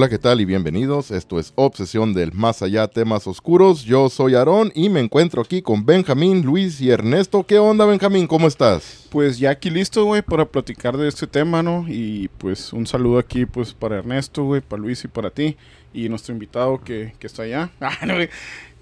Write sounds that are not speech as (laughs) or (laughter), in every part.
Hola, ¿qué tal? Y bienvenidos. Esto es Obsesión del Más Allá, temas oscuros. Yo soy Aarón y me encuentro aquí con Benjamín, Luis y Ernesto. ¿Qué onda, Benjamín? ¿Cómo estás? Pues ya aquí listo, güey, para platicar de este tema, ¿no? Y pues un saludo aquí, pues, para Ernesto, güey, para Luis y para ti. Y nuestro invitado que, está allá. (laughs) Ah.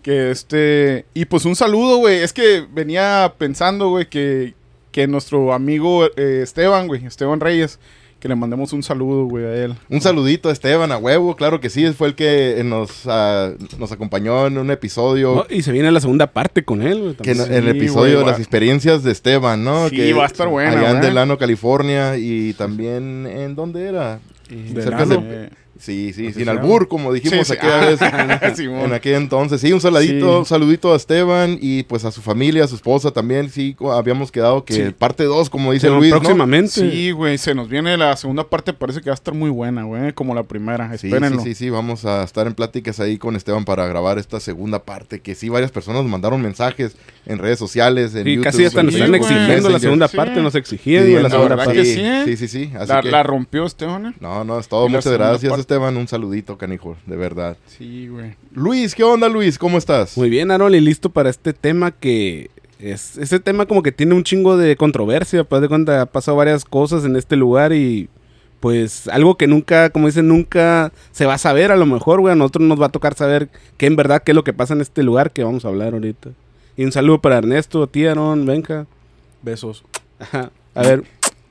Que este... Y pues un saludo, güey. Es que venía pensando, güey, que, que nuestro amigo eh, Esteban, güey, Esteban Reyes que le mandemos un saludo, güey, a él. Un saludito a Esteban, a huevo, claro que sí, fue el que nos, uh, nos acompañó en un episodio. No, y se viene la segunda parte con él, güey. Que en, sí, el episodio de las experiencias de Esteban, ¿no? Sí, que va a estar bueno. Allá en. Delano, California, y también, ¿en dónde era? Cerca de... Sí, sí, sin albur, como dijimos Sí, sí. aquella vez, en (laughs) aquel entonces. Sí, un saludito, Sí. un saludito a Esteban y pues a su familia, a su esposa también. Sí, habíamos quedado que Sí. parte 2, como dice Pero Luis, ¿no? próximamente. Sí, güey, se nos viene la segunda parte, parece que va a estar muy buena, güey, como la primera, Sí, espérenlo. sí, sí, sí, vamos a estar en pláticas ahí con Esteban para grabar esta segunda parte, que sí, varias personas nos mandaron mensajes en redes sociales, en Sí, YouTube. casi hasta nos Sí, están exigiendo la segunda Sí. parte, nos exigían la segunda ¿verdad parte. que sí? Sí, sí, sí. Así La, que- la rompió Esteban, ¿eh? No, no, es todo. Muchas gracias. Esteban. Un saludito, canijo, de verdad. Sí, güey. Luis, ¿qué onda, Luis? ¿Cómo estás? Muy bien, Aaron, y listo para este tema que es ese tema como que tiene un chingo de controversia, pues de cuenta ha pasado varias cosas en este lugar y pues algo que nunca, como dicen, nunca se va a saber a lo mejor, güey, a nosotros nos va a tocar saber qué en verdad qué es lo que pasa en este lugar que vamos a hablar ahorita. Y un saludo para Ernesto, a ti, Aaron, venga. Besos. Ajá. A ver,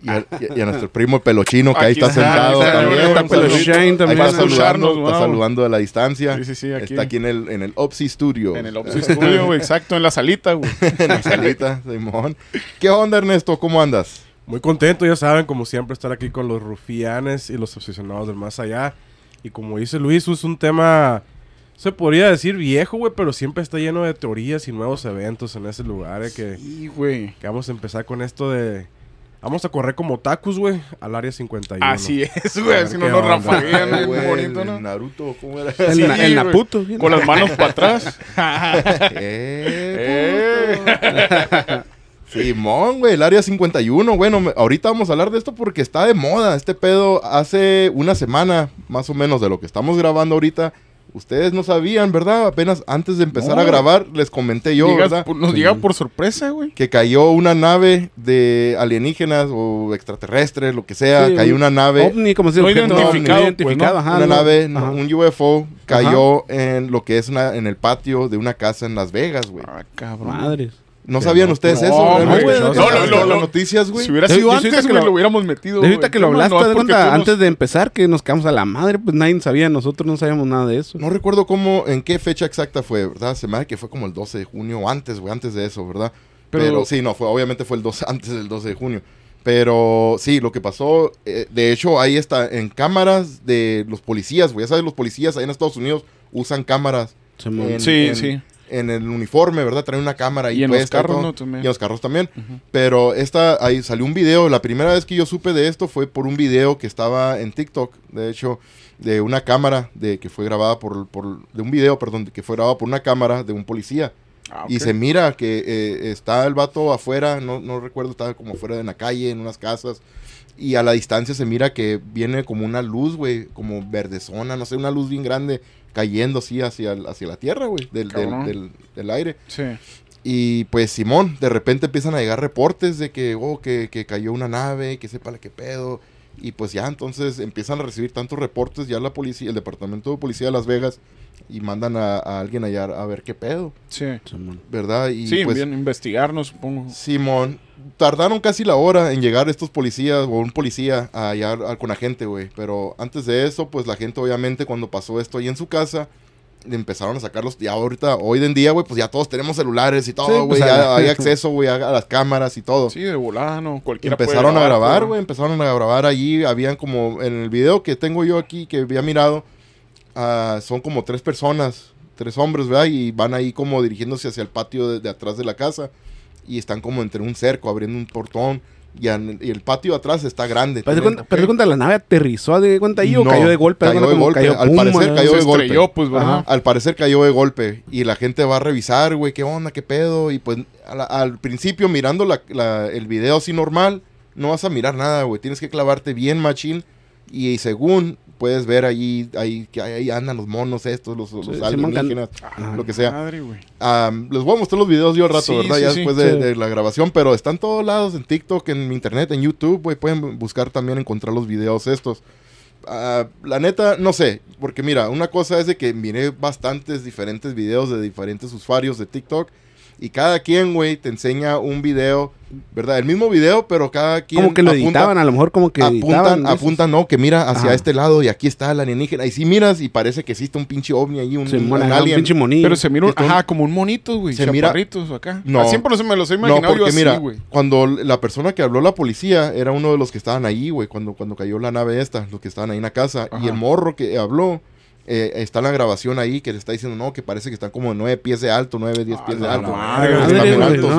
Y a, y a nuestro primo Pelochino, que ahí está está, sentado está, también. está Ahí también. está Va a escucharnos, saludando, está saludando a la distancia. Sí, sí, sí, aquí. Está aquí en el, en el Opsi Studio. En el Opsi Studio, güey, exacto, en la salita, güey. (laughs) en la salita, Simón. ¿Qué onda, Ernesto? ¿Cómo andas? Muy contento, ya saben, como siempre, estar aquí con los rufianes y los obsesionados del más allá. Y como dice Luis, es un tema, se podría decir viejo, güey, pero siempre está lleno de teorías y nuevos eventos en ese lugar. eh, que, Sí, güey. que vamos a empezar con esto de... Vamos a correr como tacos, güey, al área 51. Así es, güey, qué no nos rafaguean, Eh, bien güey, bonito, el ¿no? Naruto, ¿cómo era? el, Sí, na- el. Naputo. Con las manos para atrás. (laughs) (laughs) Eh, Eh. Simón, güey, el área 51. Bueno, me- ahorita vamos a hablar de esto porque está de moda. Este pedo hace una semana, más o menos, de lo que estamos grabando ahorita. Ustedes no sabían, ¿verdad? Apenas antes de empezar No. a grabar, les comenté yo, Llegas ¿verdad? por- nos llega por sorpresa, güey. Que cayó una nave de alienígenas o extraterrestres, lo que sea. Sí, cayó un una nave. ovni, como se No identificado, no pues, identificado, ¿no? ajá, una no. nave, no, Ajá. un UFO, cayó en lo que es una, en el patio de una casa en Las Vegas, güey. Ah, cabrón. Madres. ¿No sabían ustedes eso? no, güey, ¿No, no, las no. noticias, güey? Si hubiera sido antes, güey, lo- hubiéramos metido. Ahorita que lo No, hablaste, antes de empezar, que nos quedamos a la madre, pues nadie sabía, nosotros no sabíamos nada de eso. No recuerdo cómo, en qué fecha exacta fue, ¿verdad? Se me hace que fue como el 12 de junio o antes, güey, antes de eso, ¿verdad? Pero, Pero- sí, no, fue, obviamente fue el 12, (laughs) antes del 12 de junio. Pero sí, lo que pasó, eh, de hecho, ahí está, en cámaras de los policías, güey. Ya sabes, los policías ahí en Estados Unidos usan cámaras en, Sí, en- sí. En el uniforme, ¿verdad? Traen una cámara ahí Y en los carros. ¿no? También. Y en los carros también. Pero esta, ahí salió un video. La primera vez que yo supe de esto fue por un video que estaba en TikTok. De hecho, de una cámara de que fue grabada por, por de un video, perdón, que fue grabado por una cámara de un policía. Ah, Y se mira que eh, está el vato afuera, no, no recuerdo, estaba como afuera en la calle, en unas casas. Y a la distancia se mira que viene como una luz, güey, como verdezona, no sé, una luz bien grande cayendo así hacia, hacia la tierra, güey, del, del, del- del aire. Sí. Y pues Simón, de repente empiezan a llegar reportes de que, oh, que, que cayó una nave, que sepa la que pedo. Y pues ya entonces empiezan a recibir tantos reportes ya la policía, el departamento de policía de Las Vegas, y mandan a, a alguien allá a ver qué pedo, Sí. ¿verdad? Y Sí, pues bien, investigarnos, supongo. Simón, tardaron casi la hora en llegar estos policías o un policía a hallar a- con la gente, güey. Pero antes de eso, pues la gente obviamente cuando pasó esto ahí en su casa, le empezaron a sacarlos. Ya ahorita, hoy en día, güey, pues ya todos tenemos celulares y todo, Sí, güey. pues, ya hay acceso, güey, a, a las cámaras y todo. Sí, de volada, ¿no? Cualquiera puede empezaron a grabar, güey, empezaron a grabar allí. Habían como, en el video que tengo yo aquí, que había mirado, son como tres personas, tres hombres, ¿verdad? Y van ahí como dirigiéndose hacia el patio de, de atrás de la casa. Y están como entre un cerco, abriendo un portón. Y, an- y el patio atrás está grande. Pero cuenta, pero de cuenta, la nave aterrizó de cuenta ahí o No, cayó de golpe. cayó Algo de como golpe. cayó, Al pum, parecer cayó de golpe. estrelló, pues. Al parecer cayó de golpe y la gente va a revisar, güey, qué onda, qué pedo. Y pues al principio mirando la- la- el video así normal, no vas a mirar nada, güey. Tienes que clavarte bien machín Y según puedes ver ahí, ahí que ahí andan los monos estos, los, los Sí, alienígenas, Ajá. lo que sea. Madre, güey. Am, les voy a mostrar los videos yo al rato, Sí, ¿verdad? sí, ya sí. después de, Sí. de la grabación, pero están todos lados, en TikTok, en internet, en YouTube, güey. Pueden buscar también, encontrar los videos estos. Ah, la neta, no sé, porque mira, una cosa es de que miré bastantes diferentes videos de diferentes usuarios de TikTok y cada quien, güey, te enseña un video, ¿verdad? El mismo video, pero cada quien Como que lo apunta- editaban, a lo mejor como que apuntan, ¿no? apuntan, no, que mira hacia Ajá. este lado y aquí está el alienígena. Y si miras y parece que existe un pinche ovni ahí, un, Se un alien. pinche monillo. Pero se mira, un- ajá, como un monito, güey. Se Se mira- acá. No. Ah, siempre me los he No, imaginado yo porque así, mira, güey. cuando la persona que habló la policía era uno de los que estaban ahí, güey, cuando, cuando cayó la nave esta, los que estaban ahí en la casa. Ajá. Y el morro que habló, eh, está la grabación ahí, que le está diciendo, no, que parece que están como nueve pies de alto, nueve, diez Ah, pies de alto. Están bien altos,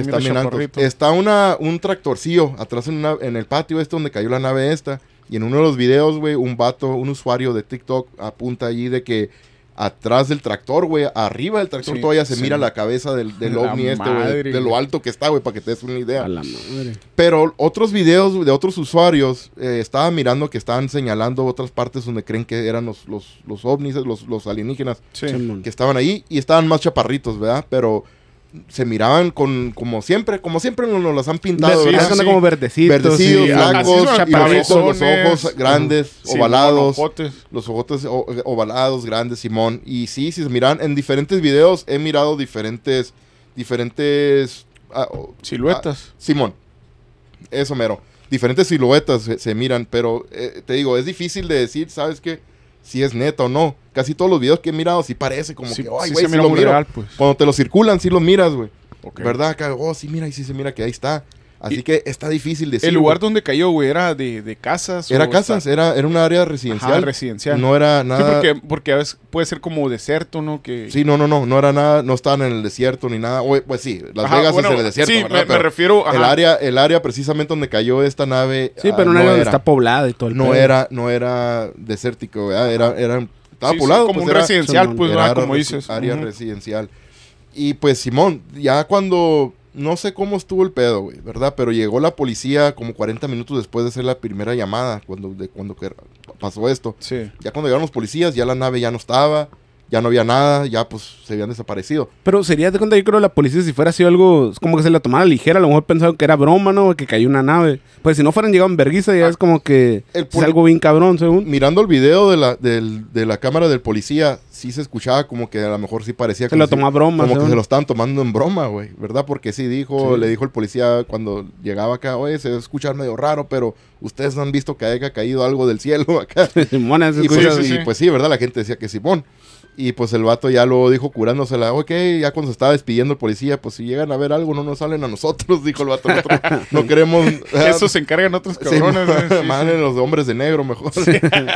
Están bien altos. Está una, un tractorcillo atrás en, una- en el patio este donde cayó la nave esta. Y en uno de los videos, güey, un vato, un usuario de TikTok apunta allí de que atrás del tractor, güey, arriba del tractor Sí, todavía se sí. mira la cabeza del, del (laughs) La ovni este, güey, de lo alto que está, güey, para que te des una idea. A la madre. Pero otros videos de otros usuarios eh, estaba mirando que estaban señalando otras partes donde creen que eran los, los, los ovnis, los, los alienígenas Sí. Que estaban ahí y estaban más chaparritos, ¿verdad? Pero se miraban con, como siempre, como siempre nos, nos las han pintado, Sí, sí. como verdecitos. Verdecidos, sí, blancos, los ojos grandes, Sí, ovalados, los ojotes o- ovalados, grandes, Simón. Y sí, si se miran en diferentes videos, he mirado diferentes, diferentes... ah, oh, Siluetas. ah, Simón, eso mero. Diferentes siluetas se, se miran, pero eh, te digo, es difícil de decir, ¿sabes qué? Si es neta o no. Casi todos los videos que he mirado sí parece como Sí, que, ay, sí güey, sí mira lo miro. real, pues. Cuando te lo circulan, sí lo miras, güey. ¿Verdad? Acá, oh, sí, mira, y sí se mira que ahí está. Así Y- que está difícil decir. El lugar donde cayó, güey, era de, de casas. Era o casas, está- era, era un área Ajá, residencial. residencial. No era Sí, nada. porque, porque a veces puede ser como deserto, ¿no? Que... Sí, no, no, no, no era nada, no estaban en el desierto ni nada. O, pues sí, Las Ajá, Vegas bueno, es en el desierto, Sí, ¿verdad? me, refiero el ajá. área, el área precisamente donde cayó esta nave. Sí, ah, pero un no área donde era, está poblada y todo el no pedo. era, no era desértico, ¿verdad? Era, era, estaba Sí, sí, poblado. como pues un era- residencial, pues, era ¿verdad? Como dices. Área residencial. Y pues Simón, ya cuando, no sé cómo estuvo el pedo, güey, ¿verdad? Pero llegó la policía como 40 minutos después de hacer la primera llamada, cuando, de, cuando que pasó esto. Sí. Ya cuando llegaron los policías, ya la nave ya no estaba, ya no había nada, ya pues se habían desaparecido. Pero sería de cuenta, yo creo, la policía, si fuera sido algo, es como que se la tomara ligera, a lo mejor pensaron que era broma, ¿no? Que cayó una nave. Pues si no fueran llegado en vergüenza, ya es como que El es algo bien cabrón, según. Mirando el video de la, del- de la cámara del policía, sí se escuchaba como que a lo mejor sí parecía Se lo si- broma, Como que se lo estaban tomando en broma, güey, ¿verdad? Porque sí dijo, Sí. le dijo el policía cuando llegaba acá, oye, se va a escuchar medio raro, pero ustedes no han visto que haya caído algo del cielo (laughs) acá. (laughs) Simón, y, pues, escucha- sí, sí. y, pues sí, ¿verdad? La gente decía que Simón. Y pues el vato ya lo dijo curándosela. Ok, ya cuando se estaba despidiendo el policía, pues si llegan a ver algo, no nos salen a nosotros, (laughs) dijo el vato. Nosotros no (laughs) queremos... Eso se encargan otros Sí, cabrones. (laughs) sí, sí. manden los hombres de negro mejor.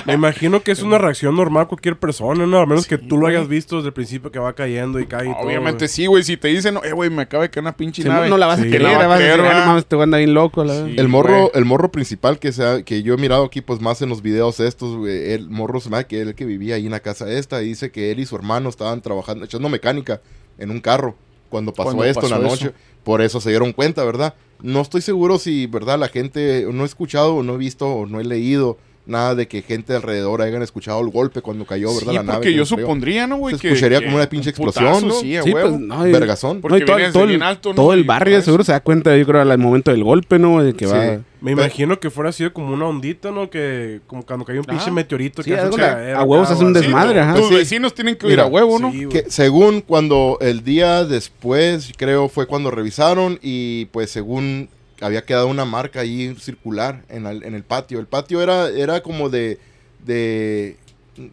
Me imagino que es una reacción normal cualquier persona, ¿no? A menos que tú lo hayas visto desde el principio que va cayendo y cae y todo. Obviamente sí, güey. Si te dicen, eh, güey, me acaba de caer una pinche nave. no la vas Sí, a querer, la vas a decir, querer, "Ah, no mames, este güey anda bien loco, la verdad". Sí. El morro, güey. el morro principal que, se ha- que yo he mirado aquí, pues más en los videos estos, güey, el morro se me que él que vivía ahí en la casa esta, y dice que él y su hermano estaban trabajando, echando mecánica en un carro cuando pasó Cuando esto en la noche. eso. Por eso se dieron cuenta, ¿verdad? No estoy seguro si, ¿verdad? La gente, no he escuchado, o no he visto, o no he leído nada de que gente alrededor hayan escuchado el golpe cuando cayó, ¿verdad? Sí, la nave. porque que yo supondría, ¿no, güey? Se que- escucharía que como una pinche un putazo, explosión, ¿no? Sí, pues, no, y- Vergazón. Porque No, todo, el, alto, ¿no? todo el barrio para seguro se da cuenta, yo creo, al momento del golpe, ¿no? De que Sí. va... Me imagino que fuera sido como una ondita, ¿no? Que como cuando cayó un pinche meteorito Sí, que hace a huevos hace un desmadre, ajá. Tus vecinos tienen que ir a huevo, ¿no? Sí, güey. Que según cuando el día después, creo fue cuando revisaron y pues según había quedado una marca ahí circular en el, en el patio. El patio era, era como de, de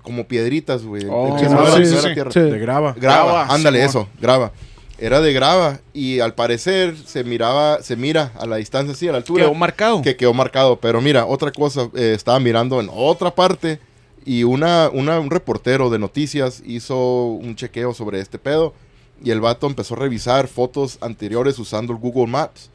como piedritas, güey. Oh, El Sí, sí, sí. De grava. Grava, Grava, ándale Simón. eso, grava. Era de grava y al parecer se miraba, se mira a la distancia, sí, a la altura Quedó marcado. que quedó marcado. Pero mira, otra cosa, eh, estaba mirando en otra parte y una, una- un reportero de noticias hizo un chequeo sobre este pedo y el vato empezó a revisar fotos anteriores usando el Google Maps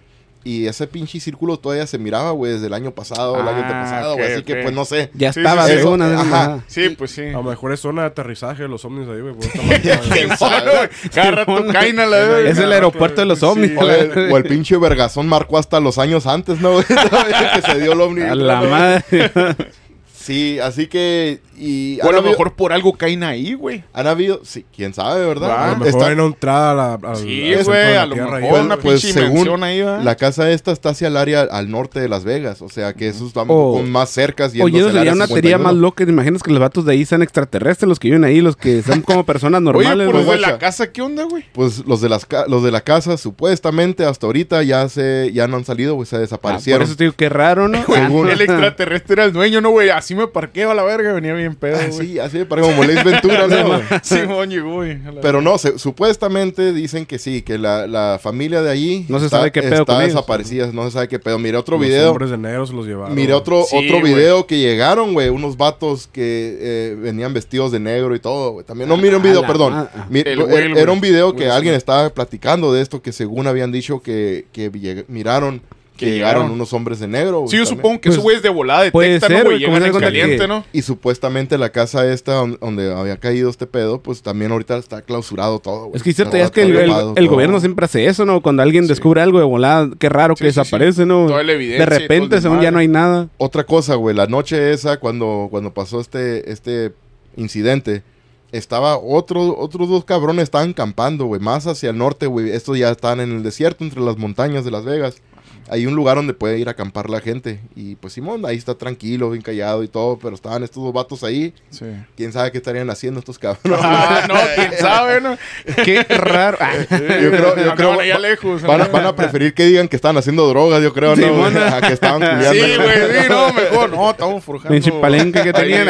Y ese pinche círculo todavía se miraba, güey, desde el año pasado, el año Ah, pasado, güey. Así que, pues, no sé. Ya Sí, estaba sí, de sí. vez. Ajá. Sí, pues sí. A lo mejor es zona de aterrizaje de los ovnis ahí, güey. por esta (laughs) madre. ¿Quién sabe? Cada rato caen a la vez. Es el aeropuerto de los ovnis. O el, o el pinche vergazón marcó hasta los años antes, ¿no? güey? (laughs) Que se dio el ovni. A la madre. (laughs) Sí, así que... Y O a lo habido- mejor por algo caen ahí, güey. Han habido... Sí, quién sabe, ¿verdad? Ah, A lo mejor Está- hay una entrada a la, al- Sí, güey, de la a lo mejor ahí, Pues- una pues, pinche según ahí, ¿verdad? La casa esta está hacia el área al norte de Las Vegas, o sea que eso está un O- poco más cerca. Oye, eso sería una teoría más loca. ¿Te imaginas que los vatos de ahí sean extraterrestres, los que viven ahí, los que son como personas Oye, normales? güey? los de guacha. la casa, ¿qué onda, güey? Pues los de las los de la casa supuestamente hasta ahorita ya se ya no han salido, güey, se Ah, desaparecieron. por eso te digo, qué raro, ¿no? (laughs) Según- El extraterrestre era el dueño, ¿no, güey? Así me parqueo a la verga, venía bien pedo, Ah, güey. sí, así para como Lace Ventura, (laughs) ¿no? güey? (laughs) Simón llegó, güey. Pero no, se- supuestamente dicen que sí, que la, la familia de allí No se está, sabe qué pedo está desaparecida, no se sabe qué pedo. Miré otro Los video, hombres de negro se los llevaron. miré otro Sí, otro video que llegaron, güey, unos vatos que eh, venían vestidos de negro y todo, güey. También no miré un A video, perdón. El era- un video que alguien estaba platicando de esto que según habían dicho que, que lleg- miraron que, Que llegaron llegaron. unos hombres de negro. güey, Sí, yo también. supongo que Pues, esos güeyes de volada puede detectan, ser, ¿no, güey? Llegan en caliente, que- ¿no? Y supuestamente la casa esta don- donde había caído este pedo, pues también ahorita está clausurado todo, güey. Es que cierto, es que el, gobierno siempre hace eso, ¿no? Cuando alguien descubre algo de volada, qué raro Sí, que sí, sí. desaparece, ¿no? Toda la evidencia de repente, según ya no hay nada. Otra cosa, güey, la noche esa cuando, cuando pasó este, este incidente, estaba otro, otros dos cabrones estaban campando, güey, más hacia el norte, güey. Estos ya están en el desierto, entre las montañas de Las Vegas. Hay un lugar donde puede ir a acampar la gente. Y pues Simón, ahí está tranquilo, bien callado y todo, pero estaban estos dos vatos ahí. Sí. ¿Quién sabe qué estarían haciendo estos cabrones? Ah, no, quién (laughs) sabe, ¿no? Qué raro. Ah, Yo creo, yo creo Andaban allá va- lejos. van, a, van a preferir que digan que estaban haciendo drogas, yo creo, ¿no? (laughs) A que estaban culiando. Sí, güey, sí, no, mejor. No, estamos forjando. Pinche palenque que tenían.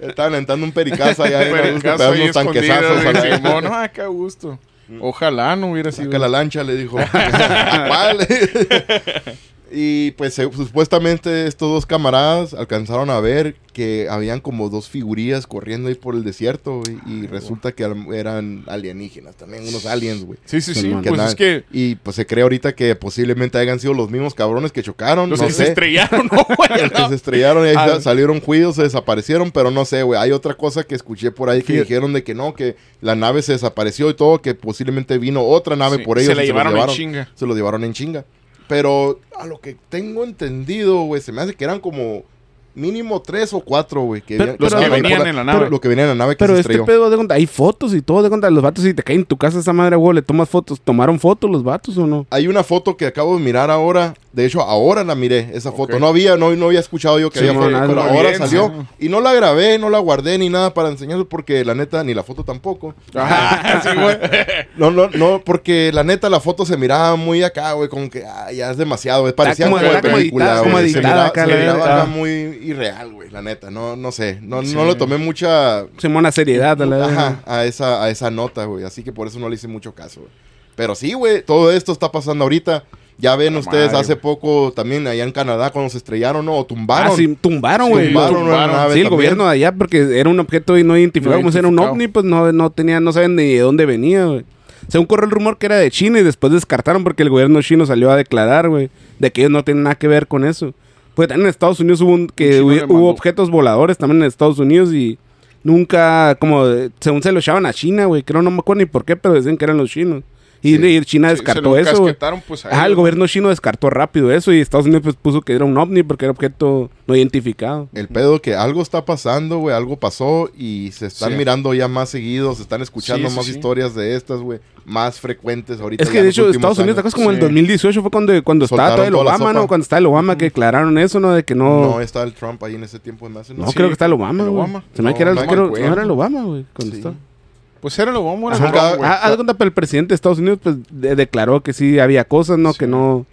Estaban aventando un pericazo allá, ahí, pericazo a gusto, pegando ahí unos tanquezazos. a güey, Simón. Ah, qué gusto. Ojalá no hubiera sido. Saca la lancha, le dijo. (laughs) ¿Cuál? (laughs) y pues se- supuestamente estos dos camaradas alcanzaron a ver que habían como dos figurillas corriendo ahí por el desierto, güey, y resulta que eran alienígenas, también unos aliens, güey. Sí, sí, sí. Que Pues es que Y pues se cree ahorita que posiblemente hayan sido los mismos cabrones que chocaron, los no que se sé. estrellaron, ¿no, güey? (laughs) que se estrellaron y ahí Ah. sa- salieron juidos, se desaparecieron, pero no sé, güey. Hay otra cosa que escuché por ahí que dijeron de que no, que la nave se desapareció y todo, que posiblemente vino otra nave Sí, por ellos. se la llevaron en los chinga. Se lo llevaron en chinga. Pero a lo que tengo entendido, güey, se me hace que eran como mínimo tres o cuatro, güey. Que Pero- Los pero- que venían en la nave. Lo que venían en la nave que Pero se este pedo de cuenta, hay fotos y todo de cuenta, los vatos si te caen en tu casa esa madre, güey, le tomas fotos, ¿tomaron fotos los vatos o no? Hay una foto que acabo de mirar ahora. De hecho, ahora la miré, esa foto. No había, no, no había escuchado yo que Sí, había foto, pero ahora salió. ¿no? Y no la grabé, no la guardé ni nada para enseñarles porque la neta, ni la foto tampoco. Ajá, (laughs) sí, güey. No, no, no, porque la neta la foto se miraba muy acá, güey, como que ah, ya es demasiado, güey. Parecía como- como de película, editada, güey. como Se editada miraba, acá, se la miraba neta. acá muy irreal, güey, la neta. No, no sé, no, Sí. no le tomé mucha Simona seriedad, a la ajá, a esa, a esa nota, güey. Así que por eso no le hice mucho caso, güey. Pero sí, güey, todo esto está pasando ahorita. Ya ven La ustedes madre, hace poco también allá en Canadá cuando se estrellaron, ¿no? O tumbaron. Ah, sí, tumbaron, güey. tumbaron una tumbaron. nave Sí, el también. gobierno de allá, porque era un objeto no identificado, No como si era un identificado. ovni, pues no, no tenía, no saben ni de dónde venía, güey. Según corrió el rumor que era de China y después descartaron porque el gobierno chino salió a declarar, güey, de que ellos no tienen nada que ver con eso. Pues también en Estados Unidos hubo un- que hubo, objetos voladores también en Estados Unidos y nunca, como, según se lo echaban a China, güey, creo, no me acuerdo ni por qué, pero decían que eran los chinos. Y, Sí. y China Sí, descartó se lo eso, pues, a Ajá, el gobierno chino descartó rápido eso y Estados Unidos pues, puso que era un ovni porque era objeto no identificado. El pedo que algo está pasando, güey, algo pasó y se están Sí. mirando ya más seguidos, se están escuchando Sí, sí, más sí. historias de estas, güey, más frecuentes ahorita. Es que en de hecho Estados Unidos, ¿te años. acuerdas como en el Sí. 2018 fue cuando, cuando estaba todo el Obama. ¿no? Cuando estaba el Obama que declararon eso, ¿no? De que no... No, No, estaba el Trump ahí en ese tiempo más. creo Sí, que está el Obama, el güey. Obama. Se me No, que era, no creo- no era el Obama, güey. cuando Sí. estaba. Pues era lo vamos. Ah, haz de cuenta, pero el presidente de Estados Unidos pues de- declaró que sí había cosas, ¿no? Sí. Que no...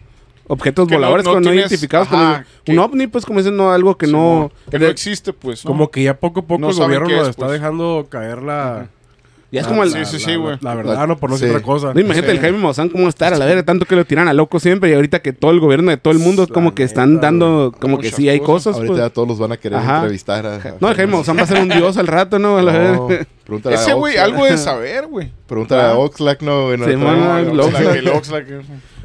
Objetos Que voladores no no tienes- identificados. ajá, un ovni, pues como dicen, no, algo que no... Que no existe, pues. ¿no? Como que ya poco a poco No el gobierno es, está pues. dejando caer la, Ya es La- como el... Sí, la- sí, sí, güey. La verdad, no por no Sí. otra cosa. No, imagínate Sí. el Jaime Maussan cómo estar a la verga, tanto que lo tiran a loco siempre y ahorita que todo el gobierno de todo el mundo es como que están neta, dando, como que sí hay cosas. Ahorita pues. ya todos los van a querer Ajá. entrevistar. a- No, el Jaime Maussan va a ser un dios al rato, ¿no? A la No, verga. pregúntale Ese güey, algo de saber, güey. Pregúntale a Oxlack, no, güey. Oxlack, el Oxlack.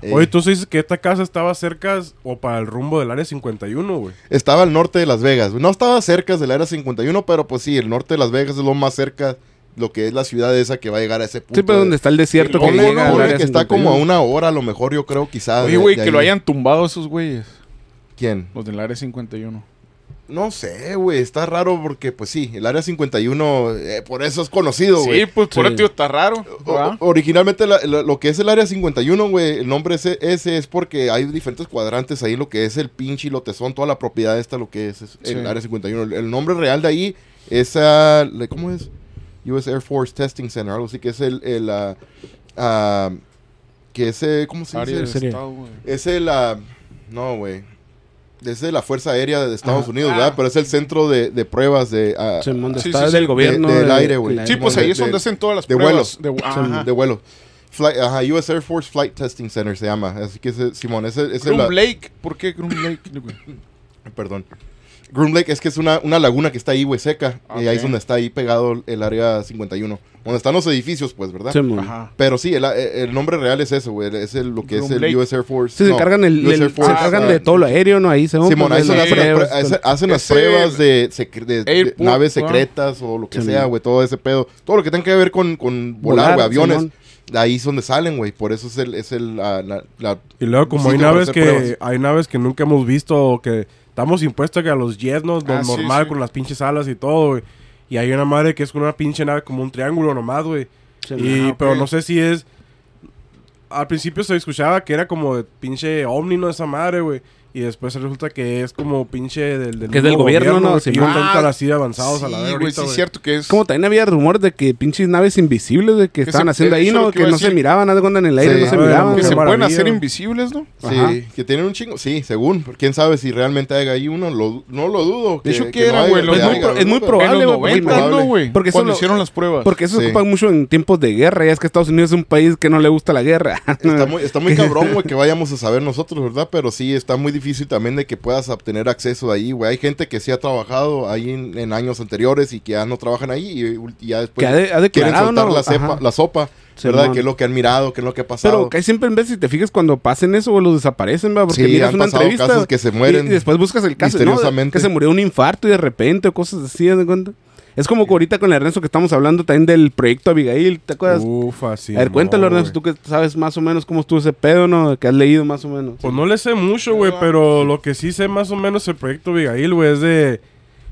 eh, Oye, tú dices que esta casa estaba cerca o para el rumbo del área 51, güey. Estaba al norte de Las Vegas. No estaba cerca del área 51, pero pues sí, el norte de Las Vegas es lo más cerca, lo que es la ciudad esa que va a llegar a ese punto. Sí, pero donde está el desierto que llega área que está 51. como a una hora, a lo mejor, yo creo, quizás. Oye, güey, que lo hayan tumbado esos güeyes. ¿Quién? Los del área 51. No sé, güey, está raro porque, pues sí, el área 51, eh, por eso es conocido, güey. Sí, pues por Sí. eso tío, está raro. Originalmente la- la- lo que es el área 51, güey, el nombre ese, ese es porque hay diferentes cuadrantes ahí, lo que es el pinche y lotezón, toda la propiedad esta, lo que es, es el área 51. El, el nombre real de ahí es, le- ¿cómo es? US Air Force Testing Center, algo así que es el, el ah, ah, que ese, ¿cómo se dice? güey. Es el, ah, no, güey. Es de la Fuerza Aérea de Estados. Unidos, Ah. ¿verdad? Pero es el centro de, de pruebas de, Sí, donde Sí, está sí, del sí. gobierno. De- del de- aire, güey. Sí, pues ahí es de- donde hacen todas las de pruebas. vuelo. De, ajá. de vuelo. Flight, ajá, US Air Force Flight Testing Center se llama. Así que ese, Simón, ese, ese es Groom la, Lake. ¿Por qué Groom Lake? perdón. Groom Lake es que es una, una laguna que está ahí, güey, seca. Y ahí Ok. es donde está ahí pegado el área 51. Donde están los edificios, pues, ¿verdad? Sí. Ajá. Pero sí, el, el nombre real es eso, güey. Es el- lo que es el Lake. US Air Force. Sí, se encargan, el, el- Air se encargan ah, de todo lo aéreo, ¿no? Ahí se van Simón, ahí hacen, las pruebas, hace- hacen las pruebas de, secre- de- de Airport, naves secretas o lo que Sí, sea, güey. Todo ese pedo. Todo lo que tenga que ver con, con volar, güey, aviones. Simón. De ahí es donde salen, güey. Por eso es el, es el, la, la- la- Y luego como hay naves que pruebas. hay naves que nunca hemos visto o que estamos impuestos a que a los jets no, Ah, sí, normal sí. con las pinches alas y todo, güey. Y hay una madre que es con una pinche nave como un triángulo nomás, güey. Y pero no sé si es al principio se escuchaba que era como de pinche ovni, no esa madre, güey. Y después resulta que es como pinche del, del Que es del mismo gobierno, ¿no? güey, que Ah, así de avanzados a la Sí, vez ahorita, sí es cierto que es... Como también había rumores de que pinches naves invisibles de que Que estaban se- haciendo ahí, ¿no? que no se miraban, cuenta en el aire Sí. no se Ah, miraban. que se pueden hacer invisibles, ¿no? Sí, Ajá. que tienen un chingo. Sí, según. Quién sabe si realmente haya ahí uno. lo- no lo dudo. De hecho, que ¿qué era, güey? es muy probable, güey, porque- 90, ¿no, probable. güey? Cuando hicieron las pruebas. Porque eso Sí. se ocupa mucho en tiempos de guerra. Ya es que Estados Unidos es un país que no le gusta la guerra. Está muy, está muy (laughs) cabrón, güey, que vayamos a saber nosotros, ¿verdad? Pero sí, está muy difícil también de que puedas obtener acceso ahí, güey. Hay gente que sí ha trabajado ahí en, en años anteriores y que ya no trabajan ahí y, y ya después ha de- ha quieren soltar ¿no? la, cepa- la sopa, ¿verdad? Simón. Que es lo que han mirado, que es lo que ha pasado. Pero que siempre en vez si te fijas cuando pasen eso, güey, los desaparecen, ¿va? Porque Sí, miras han una pasado entrevista. casos que se mueren Y, y después buscas el caso, ¿no? Que se murió de un infarto y de repente o cosas así, ¿haz de cuenta? Es como que ahorita con Ernesto que estamos hablando también del proyecto Abigail, ¿te acuerdas? Ufa, sí. a ver, cuéntalo, Ernesto, tú que sabes más o menos cómo estuvo ese pedo, ¿no? Que has leído más o menos. Pues no le sé mucho, güey, pero lo que sí sé más o menos el proyecto Abigail, güey, es de...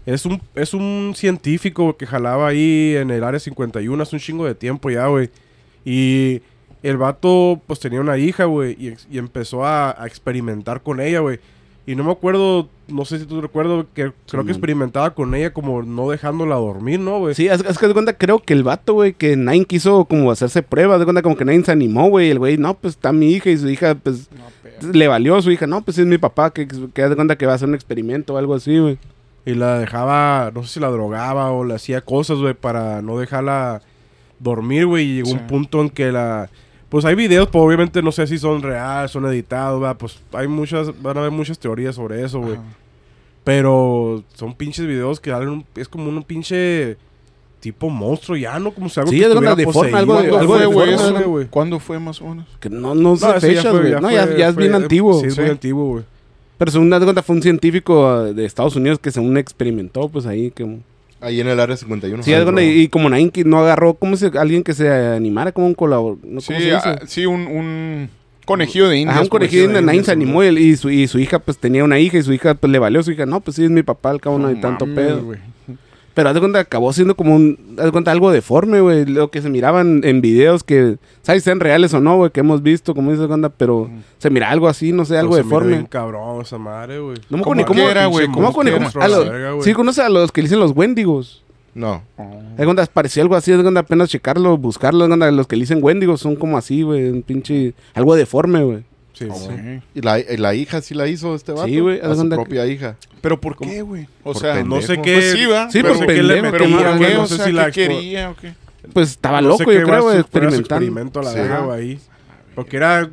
Es un, es un científico que jalaba ahí en el área 51 hace un chingo de tiempo ya, güey. Y el vato, pues tenía una hija, güey, y, empezó a, a experimentar con ella, güey. Y no me acuerdo, no sé si tú recuerdas, que creo que experimentaba con ella como no dejándola dormir, ¿no, güey? Sí, es, es que de cuenta, creo que el vato, güey, que Nine quiso como hacerse pruebas, de cuenta como que Nine se animó, güey, el güey, no, pues está mi hija y su hija, pues, No, pero- le valió a su hija, no, pues es mi papá, que, que haz de cuenta que va a hacer un experimento o algo así, güey. Y la dejaba, no sé si la drogaba o le hacía cosas, güey, para no dejarla dormir, güey. Y llegó Sí. un punto en que la... Pues hay videos, pues obviamente no sé si son reales, son editados, ¿verdad? Pues hay muchas, van a haber muchas teorías sobre eso, güey. Pero son pinches videos que dan un- es como un pinche tipo monstruo ya, ¿no? Como si algo Sí, que es de una estuviera deforme, algo de- poseído, ¿Cuándo algo fue, de güey. ¿Cuándo fue más o menos? Que no, no sé No, fechas, güey. No, ya, fue- ya es bien fue- antiguo. Sí, es Sí. muy antiguo, güey. Pero según das cuenta, fue un científico eh, de Estados Unidos que según experimentó, pues ahí como... Ahí en el área 51. Sí, cuenta, y, y como que no agarró, como se, alguien que se animara como un colaborador, ¿no? ¿cómo Sí, se dice? ah, sí, un, un conejillo de indias. Ajá, un conejillo de. Nine se animó y, él- y su, y su hija pues tenía una hija y su hija pues le valió su hija. No, pues sí, es mi papá, al cabo no hay tanto mames, pedo. Pero haz de cuenta, acabó siendo como un, haz de cuenta, algo deforme, güey. Lo que se miraban en videos que, ¿sabes? Sean reales o no, güey, que hemos visto, como dice cuenta, pero se mira algo así, no sé, algo Pero miró bien deforme. cabrón esa madre, güey. No me ¿Cómo acuerdo ni cómo era, güey? ¿Cómo ¿Cómo cómo- era? a los- Verga. Sí, conoce a los que le dicen los Wendigos. No. De cuenta, parecía algo así, de cuenta, apenas checarlo, buscarlo, de cuenta, los que le dicen Wendigos son como así, güey, un pinche, algo deforme, güey. Sí, sí. Ok. ¿Y la, y la hija sí la hizo este vato? Sí, güey, haz A su que- propia hija. ¿Pero por qué, güey? O sea, pendejo. No sé qué... Pues sí, va. Sí, le ¿Pero por qué? no O sé sea, si la ¿qué expo- quería o qué? pues estaba No loco, yo creo, experimentando. experimento a la verga, güey, ahí. Porque era...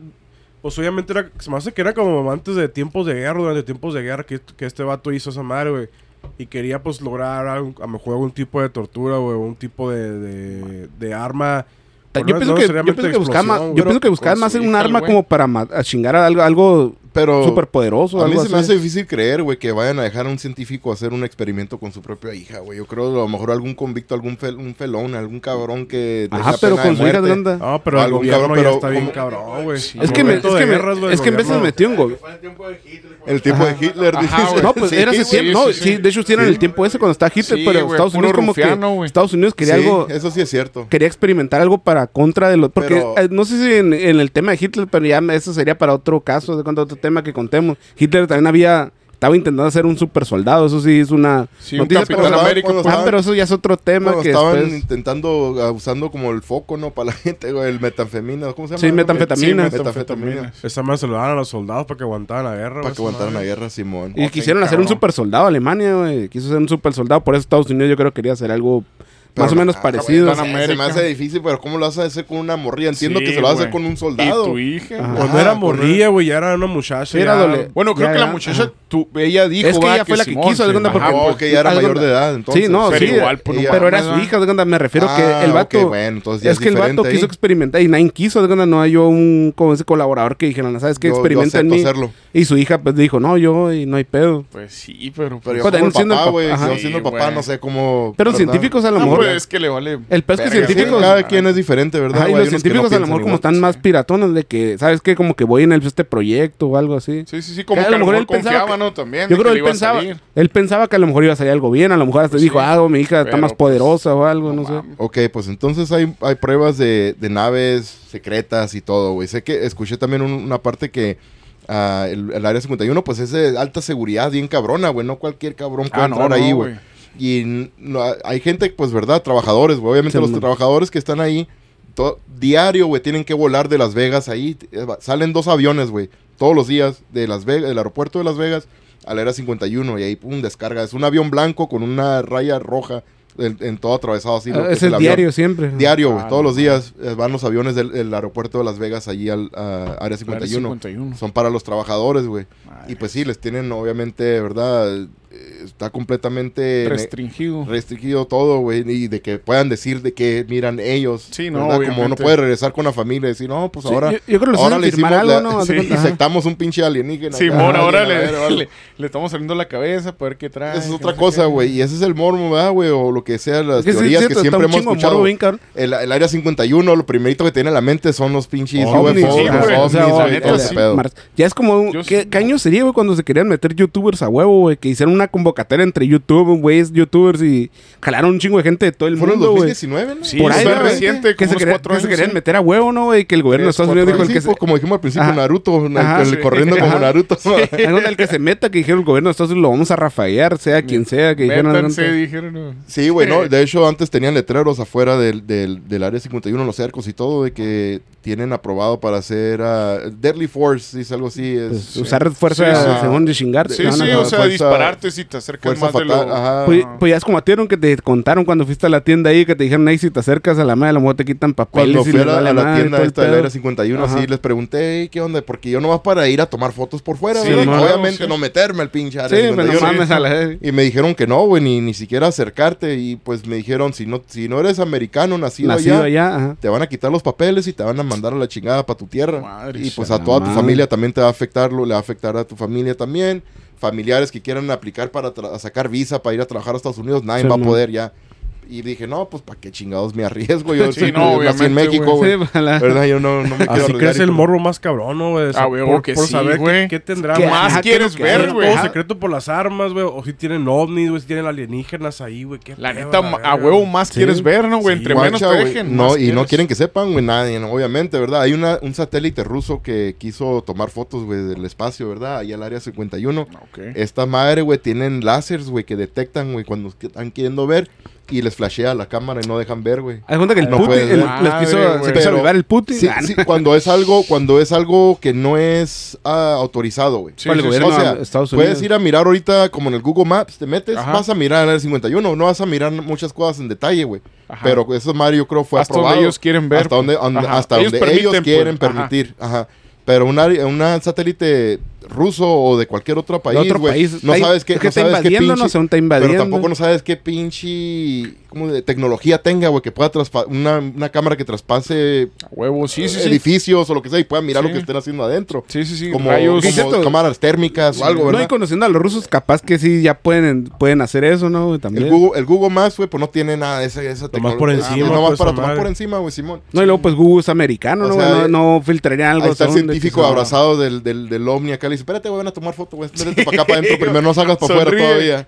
Pues obviamente era... Se me hace que era como antes de tiempos de guerra, durante tiempos de guerra, que, que este vato hizo esa madre, güey. Y quería, pues, lograr algún- a lo mejor algún tipo de tortura, güey, o un tipo de, de, de arma. Yo pienso que, yo necesariamente pienso que buscaba más, explosión, yo güey. pienso que buscaba con más su un arma como para a chingar a algo, algo Pero súper poderoso. a mí algo se me hace difícil creer, güey, que vayan a dejar a un científico hacer un experimento con su propia hija, güey. Yo creo a lo mejor algún convicto, algún fel- un felón, algún cabrón que Ajá, tenga pero con su hija de onda. No, pero el Algún gobierno cabrón, ya pero está bien cabrón, güey. Es que, me, es que, me- guerras, güey, es que en veces metió en go- El tiempo de Hitler, Ajá, dices. güey. No, pues Sí, era ese güey. tiempo. No, sí, de hecho sí era en el tiempo ese cuando estaba Hitler, pero güey, Estados Unidos como que güey. Estados Unidos quería algo eso sí es cierto. quería experimentar algo para contra de los porque eh, no sé si en, en el tema de Hitler, pero ya eso sería para otro caso, de cuando otro tema que contemos. Hitler también había estaba intentando hacer un super soldado, eso sí es una Sí, un noticia, pero- América, Ah, estaban- pero eso ya es otro tema que estaban después- intentando, ah, usando como el foco, ¿no? Para la (laughs) gente, güey, el metanfemina, ¿cómo se llama? Sí, metanfetamina. Sí, Metanfetamina. Esa más se lo daban a los soldados para que aguantaran la guerra. Para que aguantaran la guerra, Simón. Y Ok, quisieron hacer un super soldado Alemania, güey. Quiso ser un super soldado. Por eso Estados Unidos yo creo que quería hacer algo más o Pero, menos parecido. Se me hace difícil, pero ¿cómo lo vas a hacer con una morrilla? Entiendo Sí, que se lo vas a hacer con un Y soldado. tu hija. Ajá. Cuando era morrilla, güey, ya era una muchacha. Era ya- dole- Bueno, creo Ya, que la muchacha, tú, ella dijo, Es que va, ella fue la que quiso, de Ajá, porque- ya era mayor de edad, entonces. sí, no, Pero sí. igual, por ella- no pero era su hija, de cuenta, me refiero Ah, que el vato. bueno, entonces ya es que el vato quiso experimentar y nadie quiso, de cuenta, no hay yo un como ese colaborador que dijeron, ¿sabes qué? Yo- yo Experimenta en mí. Y su hija pues dijo, no, yo y no hay pedo. Pues sí, pero... Pero yo Pues, como el siendo el papá, güey, yo siendo papá, no sé cómo... Pero científicos a lo mejor. Es que le vale... El peor es que científicos- cada quien es diferente, ¿verdad? Ajá, y los que no científicos a lo mejor como están más piratones de que, ¿sabes qué? Como que voy en el, este proyecto o algo así. Sí, sí, sí, como Que que a lo mejor él pensaba confiaba, que- ¿no? También. Yo creo le él iba a pensaba, salir. él pensaba que a lo mejor iba a salir algo bien, a lo mejor hasta Pues dijo, sí. ah, mi hija está más pues, poderosa o algo, no, sé. Ok, pues entonces hay, hay pruebas de, de naves secretas y todo, güey. Sé que escuché también un- una parte que ah, el, el Área 51, pues es de alta seguridad, bien cabrona, güey. No cualquier cabrón puede Ah, entrar no, ahí, güey. Y no, hay gente, pues, ¿verdad? Trabajadores, güey. Obviamente Sí, los man. trabajadores que están ahí, diario, güey, tienen que volar de Las Vegas ahí. Eh, Salen dos aviones, güey, todos los días de Las Vegas, del aeropuerto de Las Vegas al Área 51 y ahí, pum, descarga. Es un avión blanco con una raya roja en, en todo atravesado así. lo Ah, que es el el avión. diario siempre. Diario, güey. Ah, todos no los días eh, van los aviones del, del aeropuerto de Las Vegas allí al a Área 51. 51. Son para los trabajadores, güey. Y pues sí, les tienen, obviamente, ¿verdad? Está completamente Restringido. restringido todo, güey. Y de que puedan decir de que miran ellos. Sí, no. Como no puede regresar con la familia y decir, no, pues Sí, ahora. yo, yo creo que les ahora le hicimos algo, la- ¿no? (laughs) Sí, un pinche alienígena. Simón, acá, ahora le, ver, le, le estamos saliendo la cabeza para ver qué trae. Esa es otra no cosa, güey. Y ese es el mormo, ¿verdad, güey? O lo que sea, las Es que sí, teorías que siempre hemos escuchado. bien. El, el área 51, lo primerito que tiene en la mente son los pinches sí, sí. Ya es como, un- Yo ¿qué, sí. qué año sería, güey, cuando se querían meter youtubers a huevo, güey? Que hicieron una convocatoria entre YouTube, güeyes, youtubers y jalaron un chingo de gente de todo el Fue en el mundo, güey. 2019, ¿no? Sí, Por ahí, reciente, Que como se, querían, se sí. meter a huevo, ¿no, güey? Que el gobierno de Estados Unidos dijo Sí, el que se... como dijimos al principio, Ajá. Naruto, Ajá, el- sí. corriendo como. Naruto. El que se meta, que dijeron el gobierno de Estados Unidos lo vamos a rafaguear, sea quien sea, que dijeron... Métanse, dijeron. no. Sí, güey, no. De hecho, antes tenían letreros afuera del, del, del área 51, los cercos y todo, de que tienen aprobado para hacer ah, Deadly Force, dice algo así. Es, Pues, usar fuerza según de chingarte. Sí, sí, o sea, fuerza- dispararte si te acercas fuerza más de fatal. lo... Ajá. Pues, pues ya es como a ti, ¿no? que te contaron cuando fuiste a la tienda ahí, que te dijeron ahí si te acercas a la madre, a lo mejor te quitan papeles Cuando y fui a la, vale a la madre y tienda esta del pedo. área 51, Ajá. así les pregunté, "Ey, ¿qué onda? Porque yo nomás para ir a tomar fotos por fuera, Sí. Obviamente Sí. no meterme al pinche área Sí, pero no 51. mames a la... Y me dijeron que no, güey, ni, ni siquiera acercarte. Y pues me dijeron, si no, si no eres americano, nacido, Nacido allá, allá, ajá. te van a quitar los papeles y te van a mandar a la chingada para tu tierra. Madre y pues sea a toda tu madre. familia también te va a afectar, lo- le va a afectar a tu familia también. Familiares que quieran aplicar para sacar visa para ir a trabajar a Estados Unidos, nadie Sí, va a poder ya. Y dije, no, pues para qué chingados me arriesgo. Yo (laughs) Sí, soy- no, nací en México, güey. Sí, la- ¿Verdad? Yo no, no me quiero Así crece y el morro más cabrón, ¿no, güey? Ah, güey, por, que por sí, saber qué, qué tendrá ¿Qué más. quieres que- ver, que- güey? Todo secreto por las armas, güey. O si tienen ovnis, güey. Si tienen alienígenas ahí, güey. Qué La neta, a huevo más Sí. quieres ver, ¿no, güey? Sí, Entre Guacha, menos te dejen, No, y no quieren que sepan, güey, nadie, ¿no? obviamente, ¿verdad? Hay una, un satélite ruso que quiso tomar fotos, güey, del espacio, ¿verdad? Ahí al área 51. Ok. Esta madre, güey, tienen láseres, güey, que detectan, güey, cuando que- están queriendo ver. Y les flashea la cámara y no dejan ver, güey. Hay cuenta que el No Putin puede el- ser. les quiso, se Pero- el Putin. Sí, Ah, sí, cuando es algo, cuando es algo que no es ah, autorizado, güey. Sí, O sea, puedes ir a mirar ahorita como en el Google Maps, te metes, Ajá. vas a mirar el 51, no vas a mirar muchas cosas en detalle, güey. Ajá. Pero eso Mario yo creo fue Hasta donde aprobado. ellos quieren ver, Hasta donde, pues. donde- hasta Ellos donde ellos permiten, quieren pues. Ajá. permitir. Ajá. Pero una, una satélite ruso o de cualquier otro país, otro país. no Está- sabes qué, es que no está sabes qué invadiendo, pinche, no sé, está invadiendo. pero tampoco no sabes qué pinche como de tecnología tenga, güey, que pueda traspa- una, una cámara que traspase A huevo, sí, sí, sí. edificios o lo que sea y pueda mirar Sí. lo que estén haciendo adentro. Sí, sí, sí. Como, Rayos. ¿Qué es como cámaras térmicas o algo, No, ¿verdad? y conociendo a los rusos, capaz que sí ya pueden, pueden hacer eso, ¿no? También. El Google, el Google Maps, güey, pues no tiene nada de esa, esa Nomás por tecnología. encima, Ah, nomás pues, para esa tomar madre. por encima, güey, Simón. No, y luego pues Google es americano, O ¿no? sea, no, no filtrarían algo. Ahí está el científico abrazado del, del, del ovni acá. Le dice, espérate, güey, van a tomar foto, güey. Métete para acá, para adentro. Primero no salgas para afuera todavía.